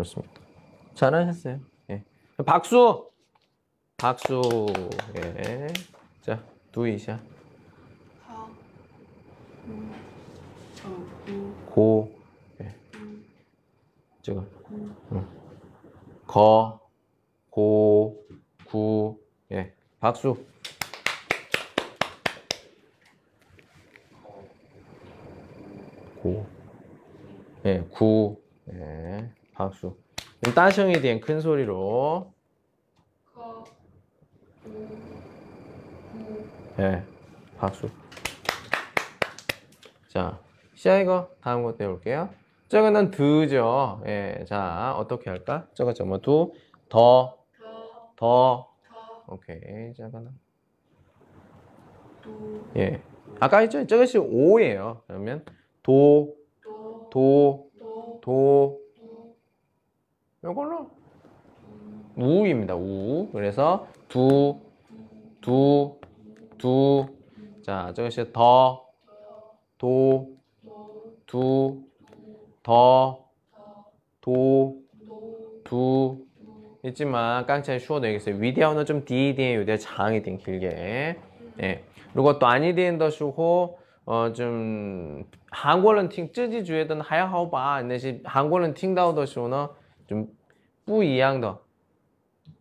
그렇습니다 잘하셨어요. 예. 박수! 박수. 예. 자, 두이샤. 고. 예. 구, 지금. 거. 고. 구. 예. 박수. 고. 예, 구. 예. 박수. 좀 따셩이 된큰 소리로. 예, 박수. 자, 시아이거 다음 거 떼볼게요. 저거는 드죠. 예, 자, 어떻게 할까? 저거 저뭐 두, 더, 더, 더. 더, 오케이, 저거는. 도, 예. 아까 했죠? 저것이 오예요. 그러면 도, 도, 도. 도, 요걸로 우입니다. 우. 그래서 두, 두, 두. 자, 저것이 더, 도, 두, 더, 도, 두. 있지만 깡차이 쉬워도 되겠어요. 위대하는 좀 디디에 요대 장이 된 길게. 예. 그리고 또 아니디엔 더 쉬고 어좀 한국은 팅 쯔지 주에든 하야하오바 내시 한국은 팅다오더 쉬우는 좀不一样的，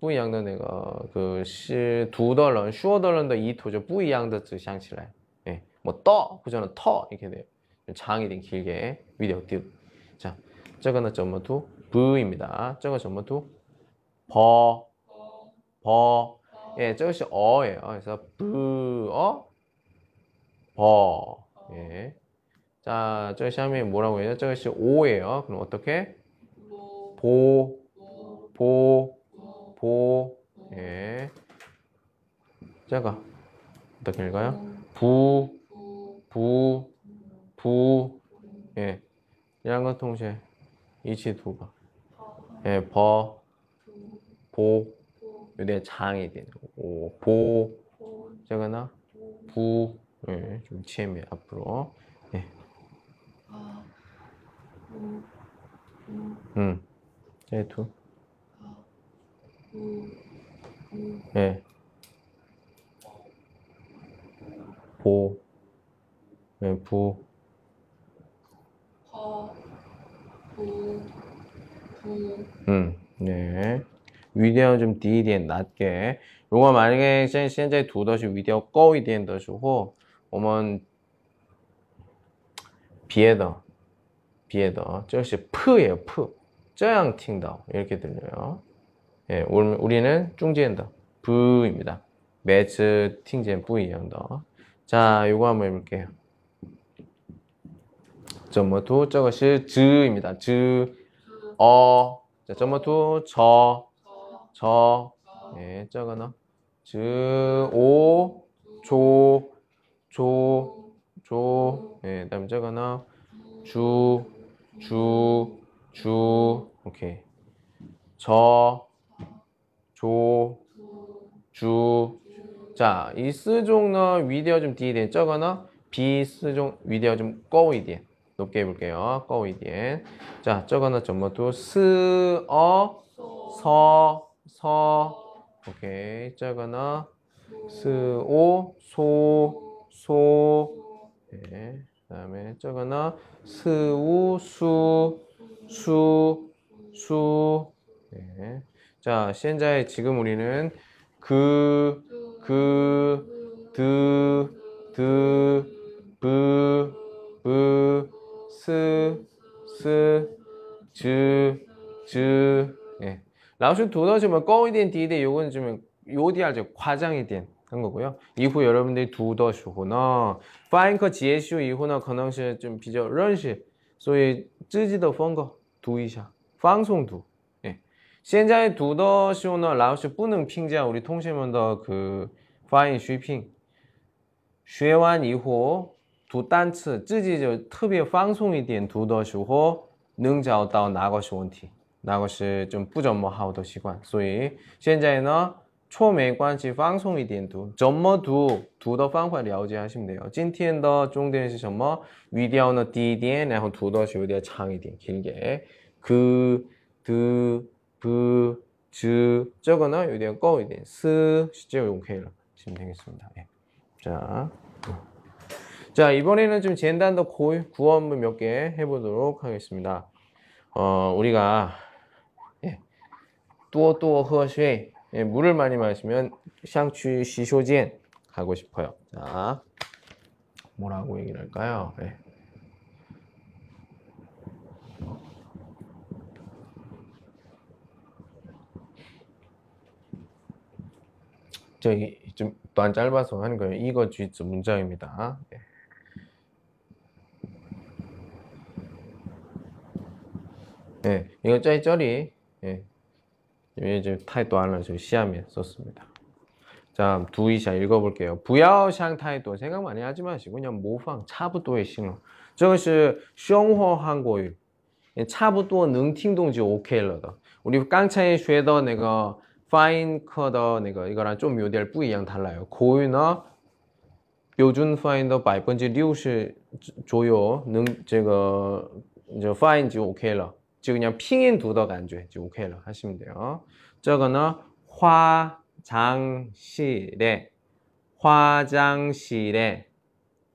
不一样的那个个是读的人、说的人的意图就不一样的指向起来。 예, 뭐 떠, 그저는 터 이렇게 돼요. 장이 된 길게 위디오 띄우. 자, 저거는 점뭐 두 부입니다. 저거 점뭐 두 버, 거, 버. 거, 예, 저것이 어예요. 그래서 부, 어, 버. 예. 자, 저下面 뭐라고 해요? 저것이 오예요. 그럼 어떻게? 로, 보, 로, 보, 로, 보. 로, 예. 저거 어떻게 읽어요? 부, 부, 부. 예. 양거 동시에 이치 두가. 버, 예, 버, 부, 보. 보, 요대 장이 되는 거. 오, 보. 보, 부. 예, 좀 치면 앞으로. 예. 부, 음. 예, 두. 예. 보. 예, 부. 허, 부, 부. 음, 네. 위대한 좀 D, D, N 낮게. 요거 만약에 현재 두 더시 위대한 꺼위 D, N 더시고, 오면 비에더, 비에더, 저시 푸예요, 푸. 쩌양 킹덤 이렇게 들려요. 예, 우리는 중지엔다 부입니다. 매츠 팅젠 부이양다. 자, 이거 한번 해볼게요. 점머투 저것이 즈입니다. 즈, 어, 자, 점머투 저, 저, 예, 저거나 즈, 오, 조, 조, 조, 예, 다음 저거는 주, 주, 주. 오케이. 저, 조, 주, 주. 자, 이 스종은 위디어 좀 디디엔 저거는 비스종 위디어 좀 꼬이디엔 높게 해볼게요. 꼬이디엔. 자, 전부 두 스, 어, 소, 서, 서. 오케이. 저거는 스, 오, 소, 소, 예. 그다음에 저거는 스우, 수, 수, 수. 네. 자, 시엔자의 지금 우리는 그, 그, 드, 드, 브, 브, 스, 스, 즈, 즈. 예. 라오슈 도더지면 꺼이덴 디데 요거는 좀 요디알죠. 과장이 된. 한 거고요. 이후 여러분들이 두더슈호너 파인커 지에슈 이후나 가능시 좀 비저 런시 소위 쯔지더 펀거 读一下放松读예. 现在读的时候呢老师不能评价 우리 동생们的그发音水平学完以后读单词自己就特别放松一点读的时候能找到哪个是问题那个是좀不怎么好的习惯，所以现在呢，错没关系，放松一点读，怎么读，读的方法了解하시면 돼요。今天的重点是什么？语调呢低一点，然后读的时候有点长一点，길게 그, 드, 브, 즈, 저거나 요리한 꺼, 요대한 스, 시제 용케이라 지금 되겠습니다. 예. 자. 자, 이번에는 좀 젠단더 구원문 몇 개 해보도록 하겠습니다. 어, 우리가, 예. 또, 또, 허쉐. 예, 물을 많이 마시면 샹취 시쇼젠 가고 싶어요. 자, 뭐라고 얘기를 할까요? 예. 저기 좀또안 짧아서 하는 거예요. 이거 주의점 문장입니다. 예. 예, 이거 쩌리쩌리 예, 이제 타이도 하나 저 시험에 썼습니다. 자, 두이샤 읽어볼게요. 부야샹 타이도 생각 많이 하지 마시고 그냥 모방 차부도의 신호. 这个是生活韩国语差不多能听懂就 OK 了的。우리刚才学的那个 发音课的那个一个人좀有点不一样달라요. 고유나 标准发音的百分之六十左右能这个这发音就 OK 了。 就그냥 핑인 두더 간주就 OK 了 하시면 돼요. 저거는 화장실에 화장실에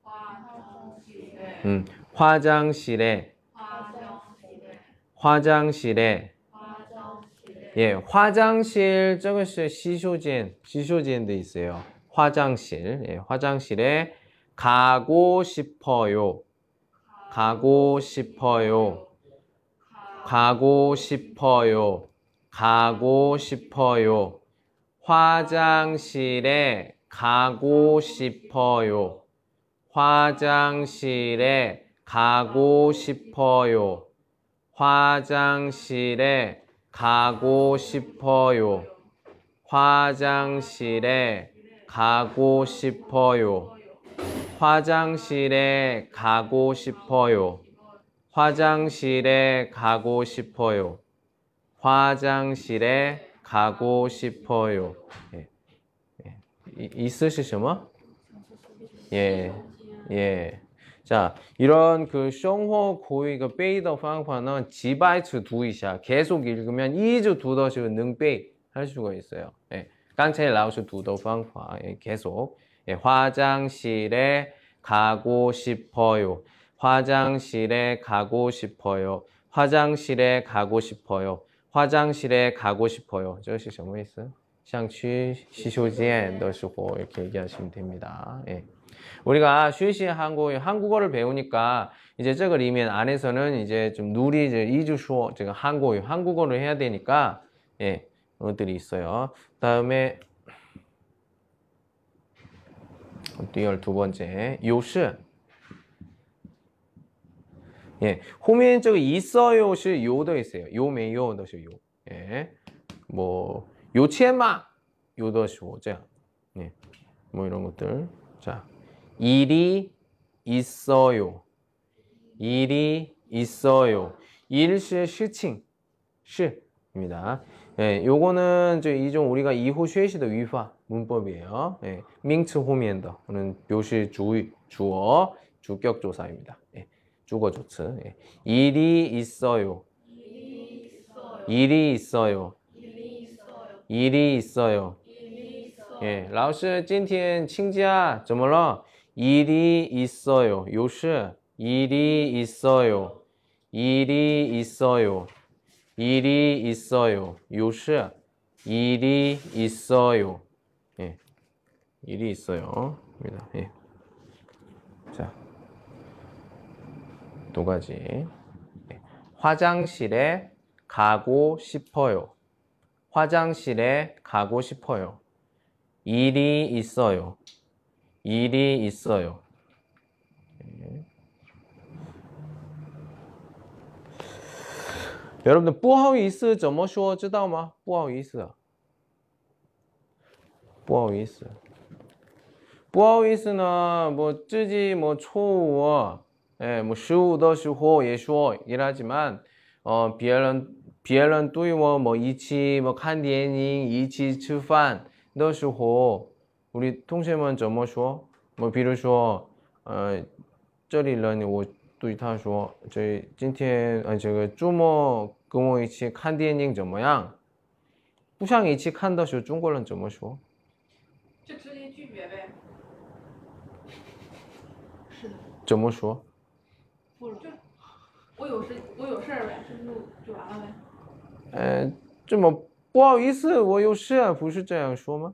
화장실에 음, 화장실에 화장실에 화장실에 화장실에 예, 화장실 저것이 시쇼진 시쇼진도 있어요. 화장실 예, 화장실에 가고 싶어요. 가고 싶어요. 가고 싶어요. 가고 싶어요. 화장실에 가고 싶어요. 화장실에 가고 싶어요. 화장실에 가고 싶어요. 화장실에 가고 싶어요. 화장실에 가고 싶어요. 화장실에 가고 싶어요. 화장실에 가고 싶어요. 예. 예. 이- 있으실 什么? 예. 예. 자, 이런 그生活 고의 그 베이더 방법은 지바이츠 두이샤 계속 읽으면 이주 두더시 능베이 할 수가 있어요. 예. 깡차이 라오스 두더 방법 예, 계속 예, 화장실에 가고 싶어요. 화장실에 가고 싶어요. 화장실에 가고 싶어요. 화장실에 가고 싶어요. 这是什么意思?想去洗手间的时候 이렇게 얘기하시면 됩니다. 예. 우리가 쉬시 한국 한국어를 배우니까 이제 저거 이면 안에서는 이제 좀 누리 이제 이주 수어 제가 한국어 한국어를 해야 되니까 예 그런 것들이 있어요. 다음에 열두 번째 요시 예, 호미엔 쪽에 있어요시 요도 있어요. 요메요 도시 요. 예, 뭐 요치에마 요도시 오자. 예, 뭐 이런 것들. 자. 일이 있어요. 일이 있어요. 일是 事情 시입니다. 예, 요거는 저 이종 우리가 이후 学习的 语法 문법이에요. 예, 名词 后面的는 表示主语, 주어, 주격 조사입니다. 예, 주거 조词. 예. 일이 있어요. 일이 있어요 일이 있어요. 일이 있어요 일이 있어요. 일이 있어요 예, 老师今天请假怎么了? 일이 있어요. 요시 일이 있어요. 일이 있어요. 일이 있어요. 요시 일이 있어요. 예. 일이 있어요. 입니다. 예. 자. 두 가지. 예. 화장실에 가고 싶어요. 화장실에 가고 싶어요. 일이 있어요. 일이 있어요. 예. 여러분들 不好意思怎么说知道吗?不好意思.不好意思.不好意思呢,뭐自己뭐 초우, 예, 뭐 十五的时候也说 일하지만 어, 别人别人对我뭐一起뭐看电影,一起吃饭的时候 우리 동생们怎么说?뭐 比如说呃这里人我对他说这今天呃这个周末跟我一起看电影怎么样?不想一起看的时候中国人怎么说?就直接拒绝呗。是的，怎么说?不就我有事，我有事儿呗，这就就完了呗。呃，这么不好意思，我有事啊，不是这样说吗？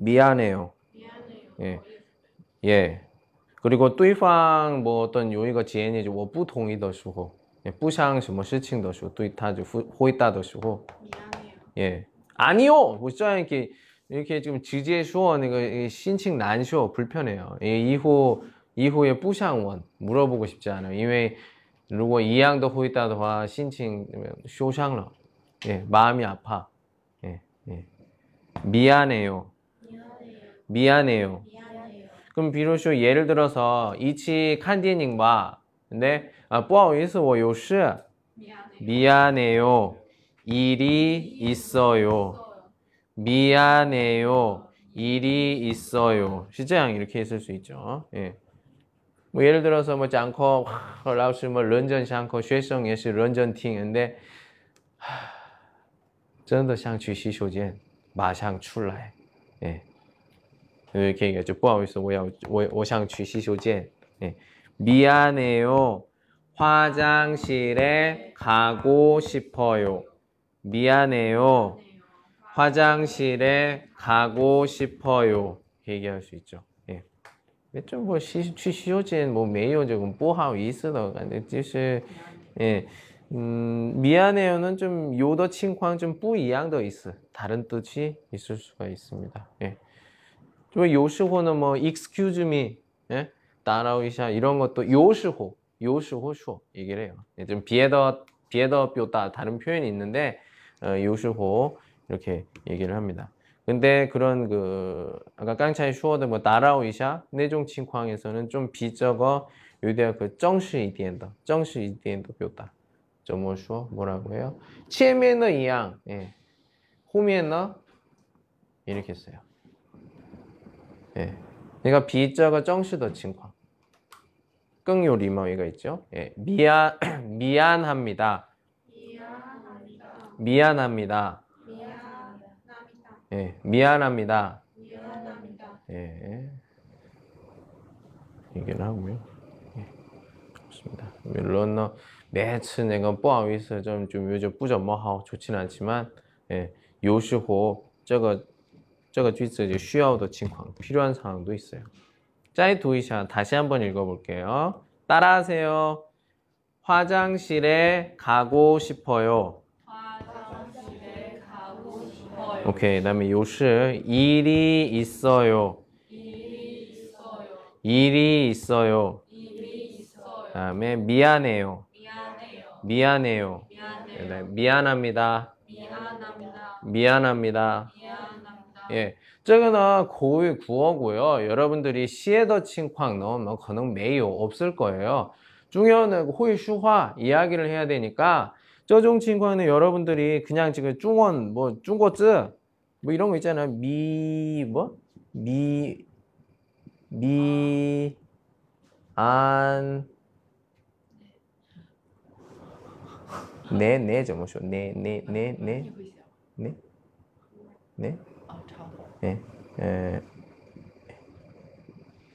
미안해요. 미안해요. 예. 예. 그리고 对方뭐 어떤 요이가 지엔이 我不同意的时候,也不想什么事情的时候,对他就回答的时候, 미안해요. 예. 아니요. 뭐这样 이렇게 이렇게 좀直接说 那个 心情难受 불편해요. 예, 이후 이후에 不想问 물어보고 싶지 않아요. 因为如果一样的回答的话心情受伤了. 예, 마음이 아파. 예, 예. 미안해요. 미안해요. 미안해요. 미안해요. 그럼 비로소 예를 들어서 이치 칸디닝 봐. 근데 아, 不好意思,我有事. 미안해요. 미안해요. 일이 있어요. 미안해요. 일이 있어요. 시장 이렇게 있을 수 있죠. 예. 뭐 예를 들어서 뭐 짱커 라오스 뭐 런전 샹커 学生也是 런전 팅인데 真的想去洗手间马上出来 예. 이렇게 얘기하죠. 不好意思,我要我我想去洗手间 예. 미안해요. 화장실에 가고 싶어요. 미안해요. 화장실에 가고 싶어요. 얘기할 수 있죠. 예. 这么洗去洗手间뭐 매요 조금 不好意思的感觉就是 예. 음, 미안해요는 좀 요더 칭황 좀 不一样的意思. 다른 뜻이 있을 수가 있습니다. 예. 왜 有时候는 뭐 excuse me, 예? 打扰一下 이런 것도 有时候, 有时候 说 얘기를 해요. 예, 좀 别的 别的 表达 다른 표현이 있는데 어, 有时候 이렇게 얘기를 합니다. 근데 그런 그 아까 깡차이 슈어드 뭐 따라오이샤 내종 칭황에서는 좀 비저거 요대야 그 정시 이디엔더 정시 이디엔더 뼈다 저뭐 슈어 뭐라고 해요? 치에메너 이양 예. 호미에너 이렇게 써요. 예. 그러니까 비자가 정시더 칭광. 끙요 리머이가 뭐 있죠. 예. 미안 미안합니다. 미안합니다. 예. 미안합니다. 예. 얘기를 하고요. 예. 좋습니다. 물론 매츠 내가 뽀아위서 좀좀 요즘 뿌져 뭐하고 좋진 않지만 예. 요시호 저거 这个句子就需要的情况 필요한 상황도 있어요. 짜이 도이샤 다시 한번 읽어볼게요. 따라하세요. 화장실에 가고 싶어요. 화장실에 가고 싶어요. 오케이. 그다음에 요시 일이 있어요. 일이 있어요. 일이 있어요. 일이 있어요. 그다음에 미안해요. 미안해요. 미안해요. 미안해요. 그다음에 미안합니다. 미안합니다. 미안합니다. 미안합니다. 예. 这个呢, 고유 구어고요. 여러분들이 시에더 칭황呢, 뭐, 可能没有, 없을 거예요. 중요한 호의 슈화 이야기를 해야 되니까, 这种 칭황은 여러분들이 그냥 지금 중원, 뭐, 중국즈, 뭐 이런 거 있잖아요. 미, 뭐? 미, 미, 안, 네, 네, 怎么说? 네, 네, 네, 你 네, 会想 네, 네. 哦，差不多。 예, 에,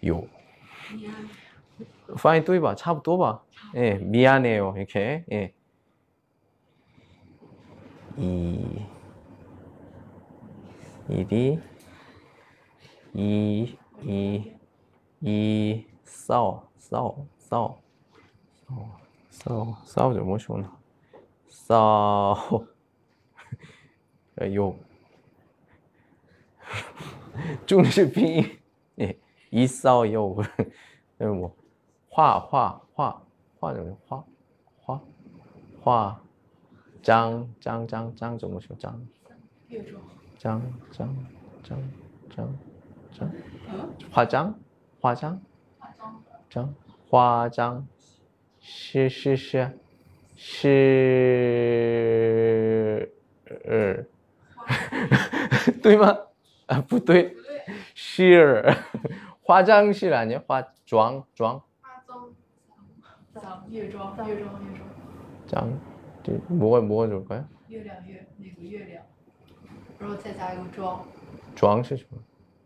요. 你按 파인 또 해봐. 차부 또 봐. 예, 미안해요. 이렇게. 예. 이, 이리, 이, 이, 이, 싸워, 싸워, 싸워, 싸워, 싸워, 싸우죠. 뭐 시원하. 싸워. 요. 中 式拼音，哎，一扫又，嗯，我画画画画怎么画画画张张张张怎么说张。张张张张张嗯，画张画张化妆。张画张是是是是呃，对吗？ 啊，不对。不对，是化妆室 아니야? 화妆妆化妆。脏乐妆，乐妆，乐妆。 장 네, 뭐가 뭐가 좋을까요? 月亮月那个月亮，然后再加一个妆 妆是什么?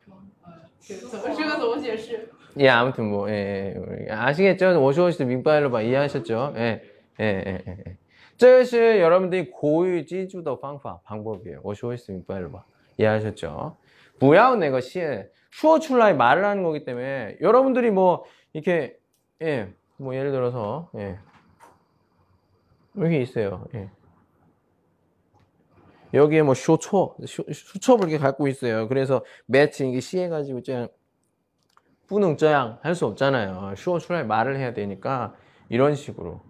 妆。呃，这个怎么这个怎么解释？ 예, 아무튼 뭐 예, 예, 아시겠죠? 오쇼시 민빨로 봐 이해하셨죠? 예, 예, 예, 예. 예. 这是 여러분들이 고유 지주의 방법 방법이에요. 오쇼시 민빨로 봐 이해하셨죠? 부야운 내 것이 슈어출라의 말을 하는 거기 때문에. 여러분들이 뭐 이렇게 예 뭐 예를 들어서 예. 여기 있어요 예. 여기에 뭐 쇼초 수첩을 이렇게 갖고 있어요. 그래서 매치 이게 시해가지고 그냥 뿌능짜양 할 수 없잖아요. 슈어출라의 말을 해야 되니까 이런 식으로.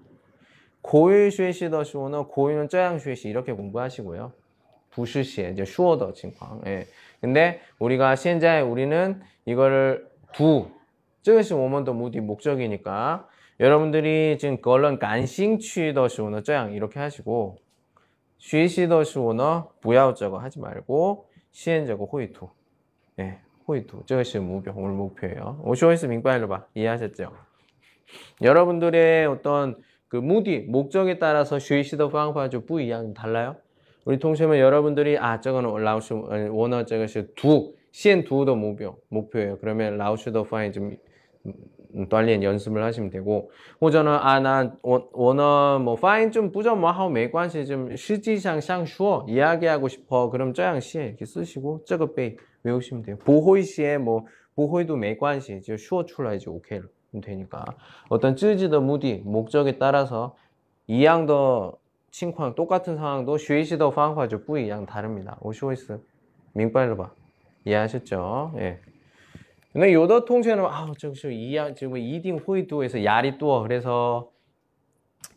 고유 슈에시더 슈어는 고유는 짜양 슈에시 이렇게 공부하시고요. 부슈시에 이제 슈어더 칭광 예. 근데 우리가 시행자의 우리는 이거를 두 쯔시 오먼더 무디 목적이니까 여러분들이 지금 걸런 간싱취더시 오너 쩌양 이렇게 하시고 쉬시더시 오너 부야우 쩌거 하지 말고 시행자고 호이투 네, 호이투 쩌시 무병 오늘 목표예요 오쇼이스 민빨로 봐 이해하셨죠? 여러분들의 어떤 그 무디 목적에 따라서 쉬시더 방파주 부이양 달라요? 우리 통신은 여러분들이 아 저거는 라오스 원어 저거 두 시엔 두도 목표 목표예요. 그러면 라오스도 파이 좀锻炼 연습을 하시면 되고 호전은 아난 원어 뭐 파인 좀 부정 뭐 하고 매관시 좀 실지상 상슈어 이야기하고 싶어 그럼 저양시에 이렇게 쓰시고 저거 빼 외우시면 돼요. 보호이시에 뭐 보호이도 매관시 저 슈어 출라이지 오케이 되니까 어떤 쯔지도 무디 목적에 따라서 이양도 칭황, 똑같은 상황도 学习的方法就不一样 다릅니다. 오쇼이스, 민빨로 봐. 이해하셨죠? 예. 근데 요더 통째는 아, 저기 이양 지금 이딩 호이도에서 야리 또 그래서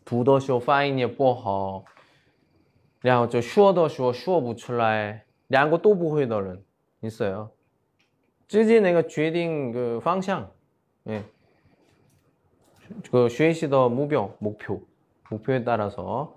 부더쇼 파인이 不好然后就说的说说不出来两个都不会的人 있어요. 直接那个决定그 방향 예. 그 学习的目标 목표 목표에 따라서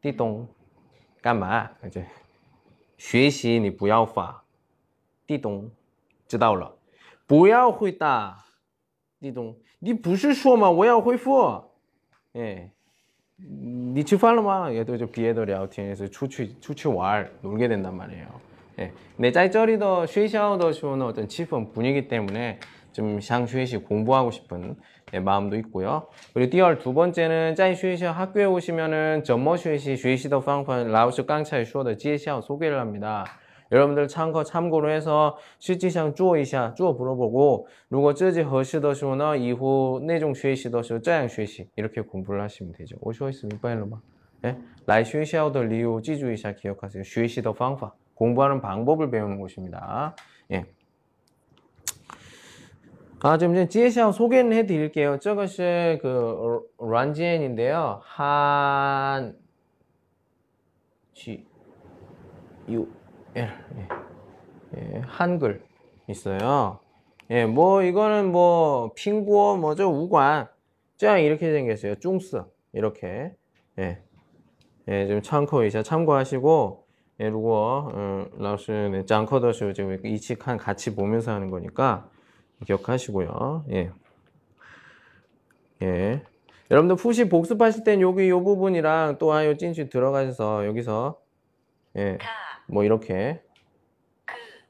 띠동 干嘛 이제 学习你不要发地东知道了不要回答，地东，你不是说吗？我要回复。哎，你吃饭了吗？也都就别的聊天，是出去出去玩놀게된단말이에요 예, 내 짤짤이더 쉐샤더 쇼는 어떤 치氛 분위기 때문에 좀 샹쉐시 공부하고 싶은 예, 마음도 있고요. 그리고 第二두 번째는 짤쉐시 학교에 오시면은 점머 쉐시 쉐시더 방판 라오스 깡차에 쇼더 介绍 소개를 합니다. 여러분들 참고 참고로 해서 실지상 做一下做 물어보고 如果自己合适的时候呢以后那种学习的时候这样学习 이렇게 공부를 하시면 되죠. 我说明白了吗? 예? 来学校的理由记住一下 기억하세요. 学习的方法 공부하는 방법을 배우는 곳입니다. 예. 아, 좀 이제 지혜시험 소개는 해드릴게요. 저것이 그 란지엔인데요. 한 G U L 예. 예, 한글 있어요. 예, 뭐 이거는 뭐 핑고 뭐죠 우관 짱 이렇게 생겼어요. 쫑스 이렇게 예, 예, 좀 참고이자 참고하시고 예, 루거 음, 라오스 짱커더쇼 지금 이치칸 같이 보면서 하는 거니까. 기억하시고요. 예. 예. 여러분들 푸시 복습하실 땐 여기 요 부분이랑 또 하요 찐취 들어가셔서 여기서 예. 뭐 이렇게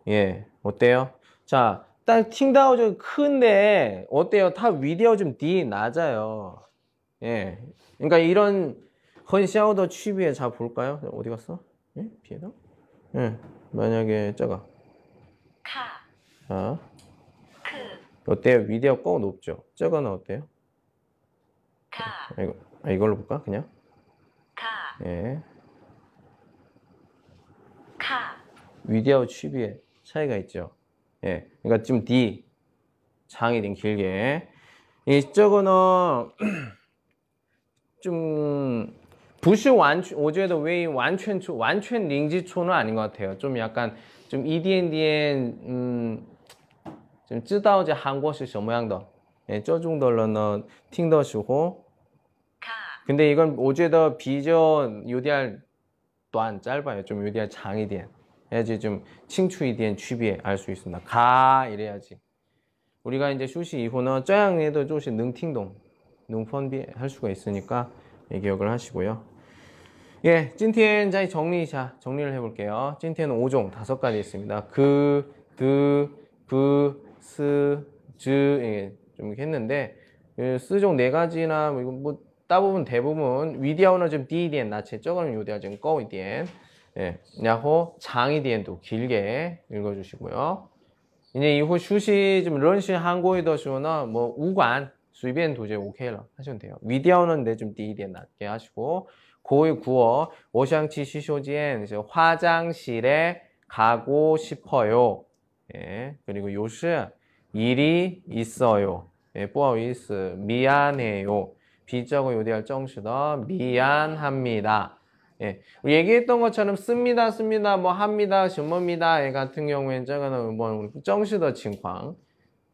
예. 어때요? 자, 딱 팅다오 좀 큰데 어때요? 타 위디오 좀 D 낮아요. 예. 그러니까 이런 헌샤오더 취비에 자 볼까요? 어디 갔어? 예? 피해다? 예. 만약에 저거 카, 자, 크, 어때요? 위디오 꼭 높죠? 저거는 어때요? 카, 아, 이거, 아, 이걸로 볼까? 그냥? 카, 예. 카, 위디오 취비에 차이가 있죠. 예. 그러니까 지금 D 장이 된 길게 이 저거는 좀 부시 완전 我觉得 왜 완전 초 완전 링지초는 아닌 것 같아요. 좀 약간 좀 EDN 음, 좀 知道这韩国是什么样的 예, 这种的人呢听的时候 카, 근데 이건 我觉得比较有点短 짧아요. 좀有点长一点. 해야지 좀 칭추一点 区别 알 수 있습니다. 가 이래야지. 우리가 이제 슈시 이후는 쩌양에도 조금 능팅동, 능펀비 할 수가 있으니까 예, 기억을 하시고요. 예, 찐티엔 자 정리자 정리를 해볼게요. 찐티엔은 5종 다섯 가지 있습니다. 그, 드, 부, 스, 즈, 예, 좀 이렇게 했는데, 그 쓰종 네 가지나, 뭐, 뭐, 대부분 대부분 위디아우나 좀 디디엔 나체 저거는 요디아 좀 꺼위디엔, 예 야호 장이디엔도 길게 읽어주시고요. 이제 이후 슈시 좀 런시 한고이더 슈나 뭐 우관 수비엔 도저히 오케이라 하시면 돼요. 위디아우는 내좀 네 디디엔 낮게 하시고 고의 구어 오샹치 시쇼지엔 화장실에 가고 싶어요. 예, 그리고 요시 일이 있어요. 예, 뿌아위스 미안해요. 비자고 요대할 정시다 미안합니다. 예, 얘기했던 것처럼 씁니다, 씁니다, 뭐 합니다, 주머니다 예, 같은 경우에는 저거는 뭐 정시더 칭광.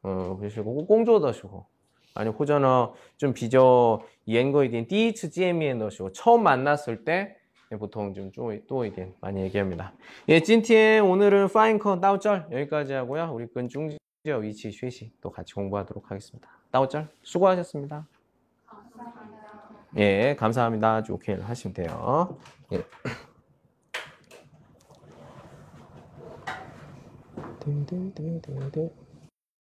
어, 그리고 공조더시고 아니 호전어 좀 비저 이엔 거에 대한 디츠 지에미엔 더시고 처음 만났을 때 보통 좀 또 이게 많이 얘기합니다. 예, 今天 오늘은 파인커 다우절 여기까지 하고요. 우리 근 중지어 위치 쉐시 또 같이 공부하도록 하겠습니다. 다우절 수고하셨습니다. 예, 감사합니다. 아주 오케이 하시면 돼요. 예. 네.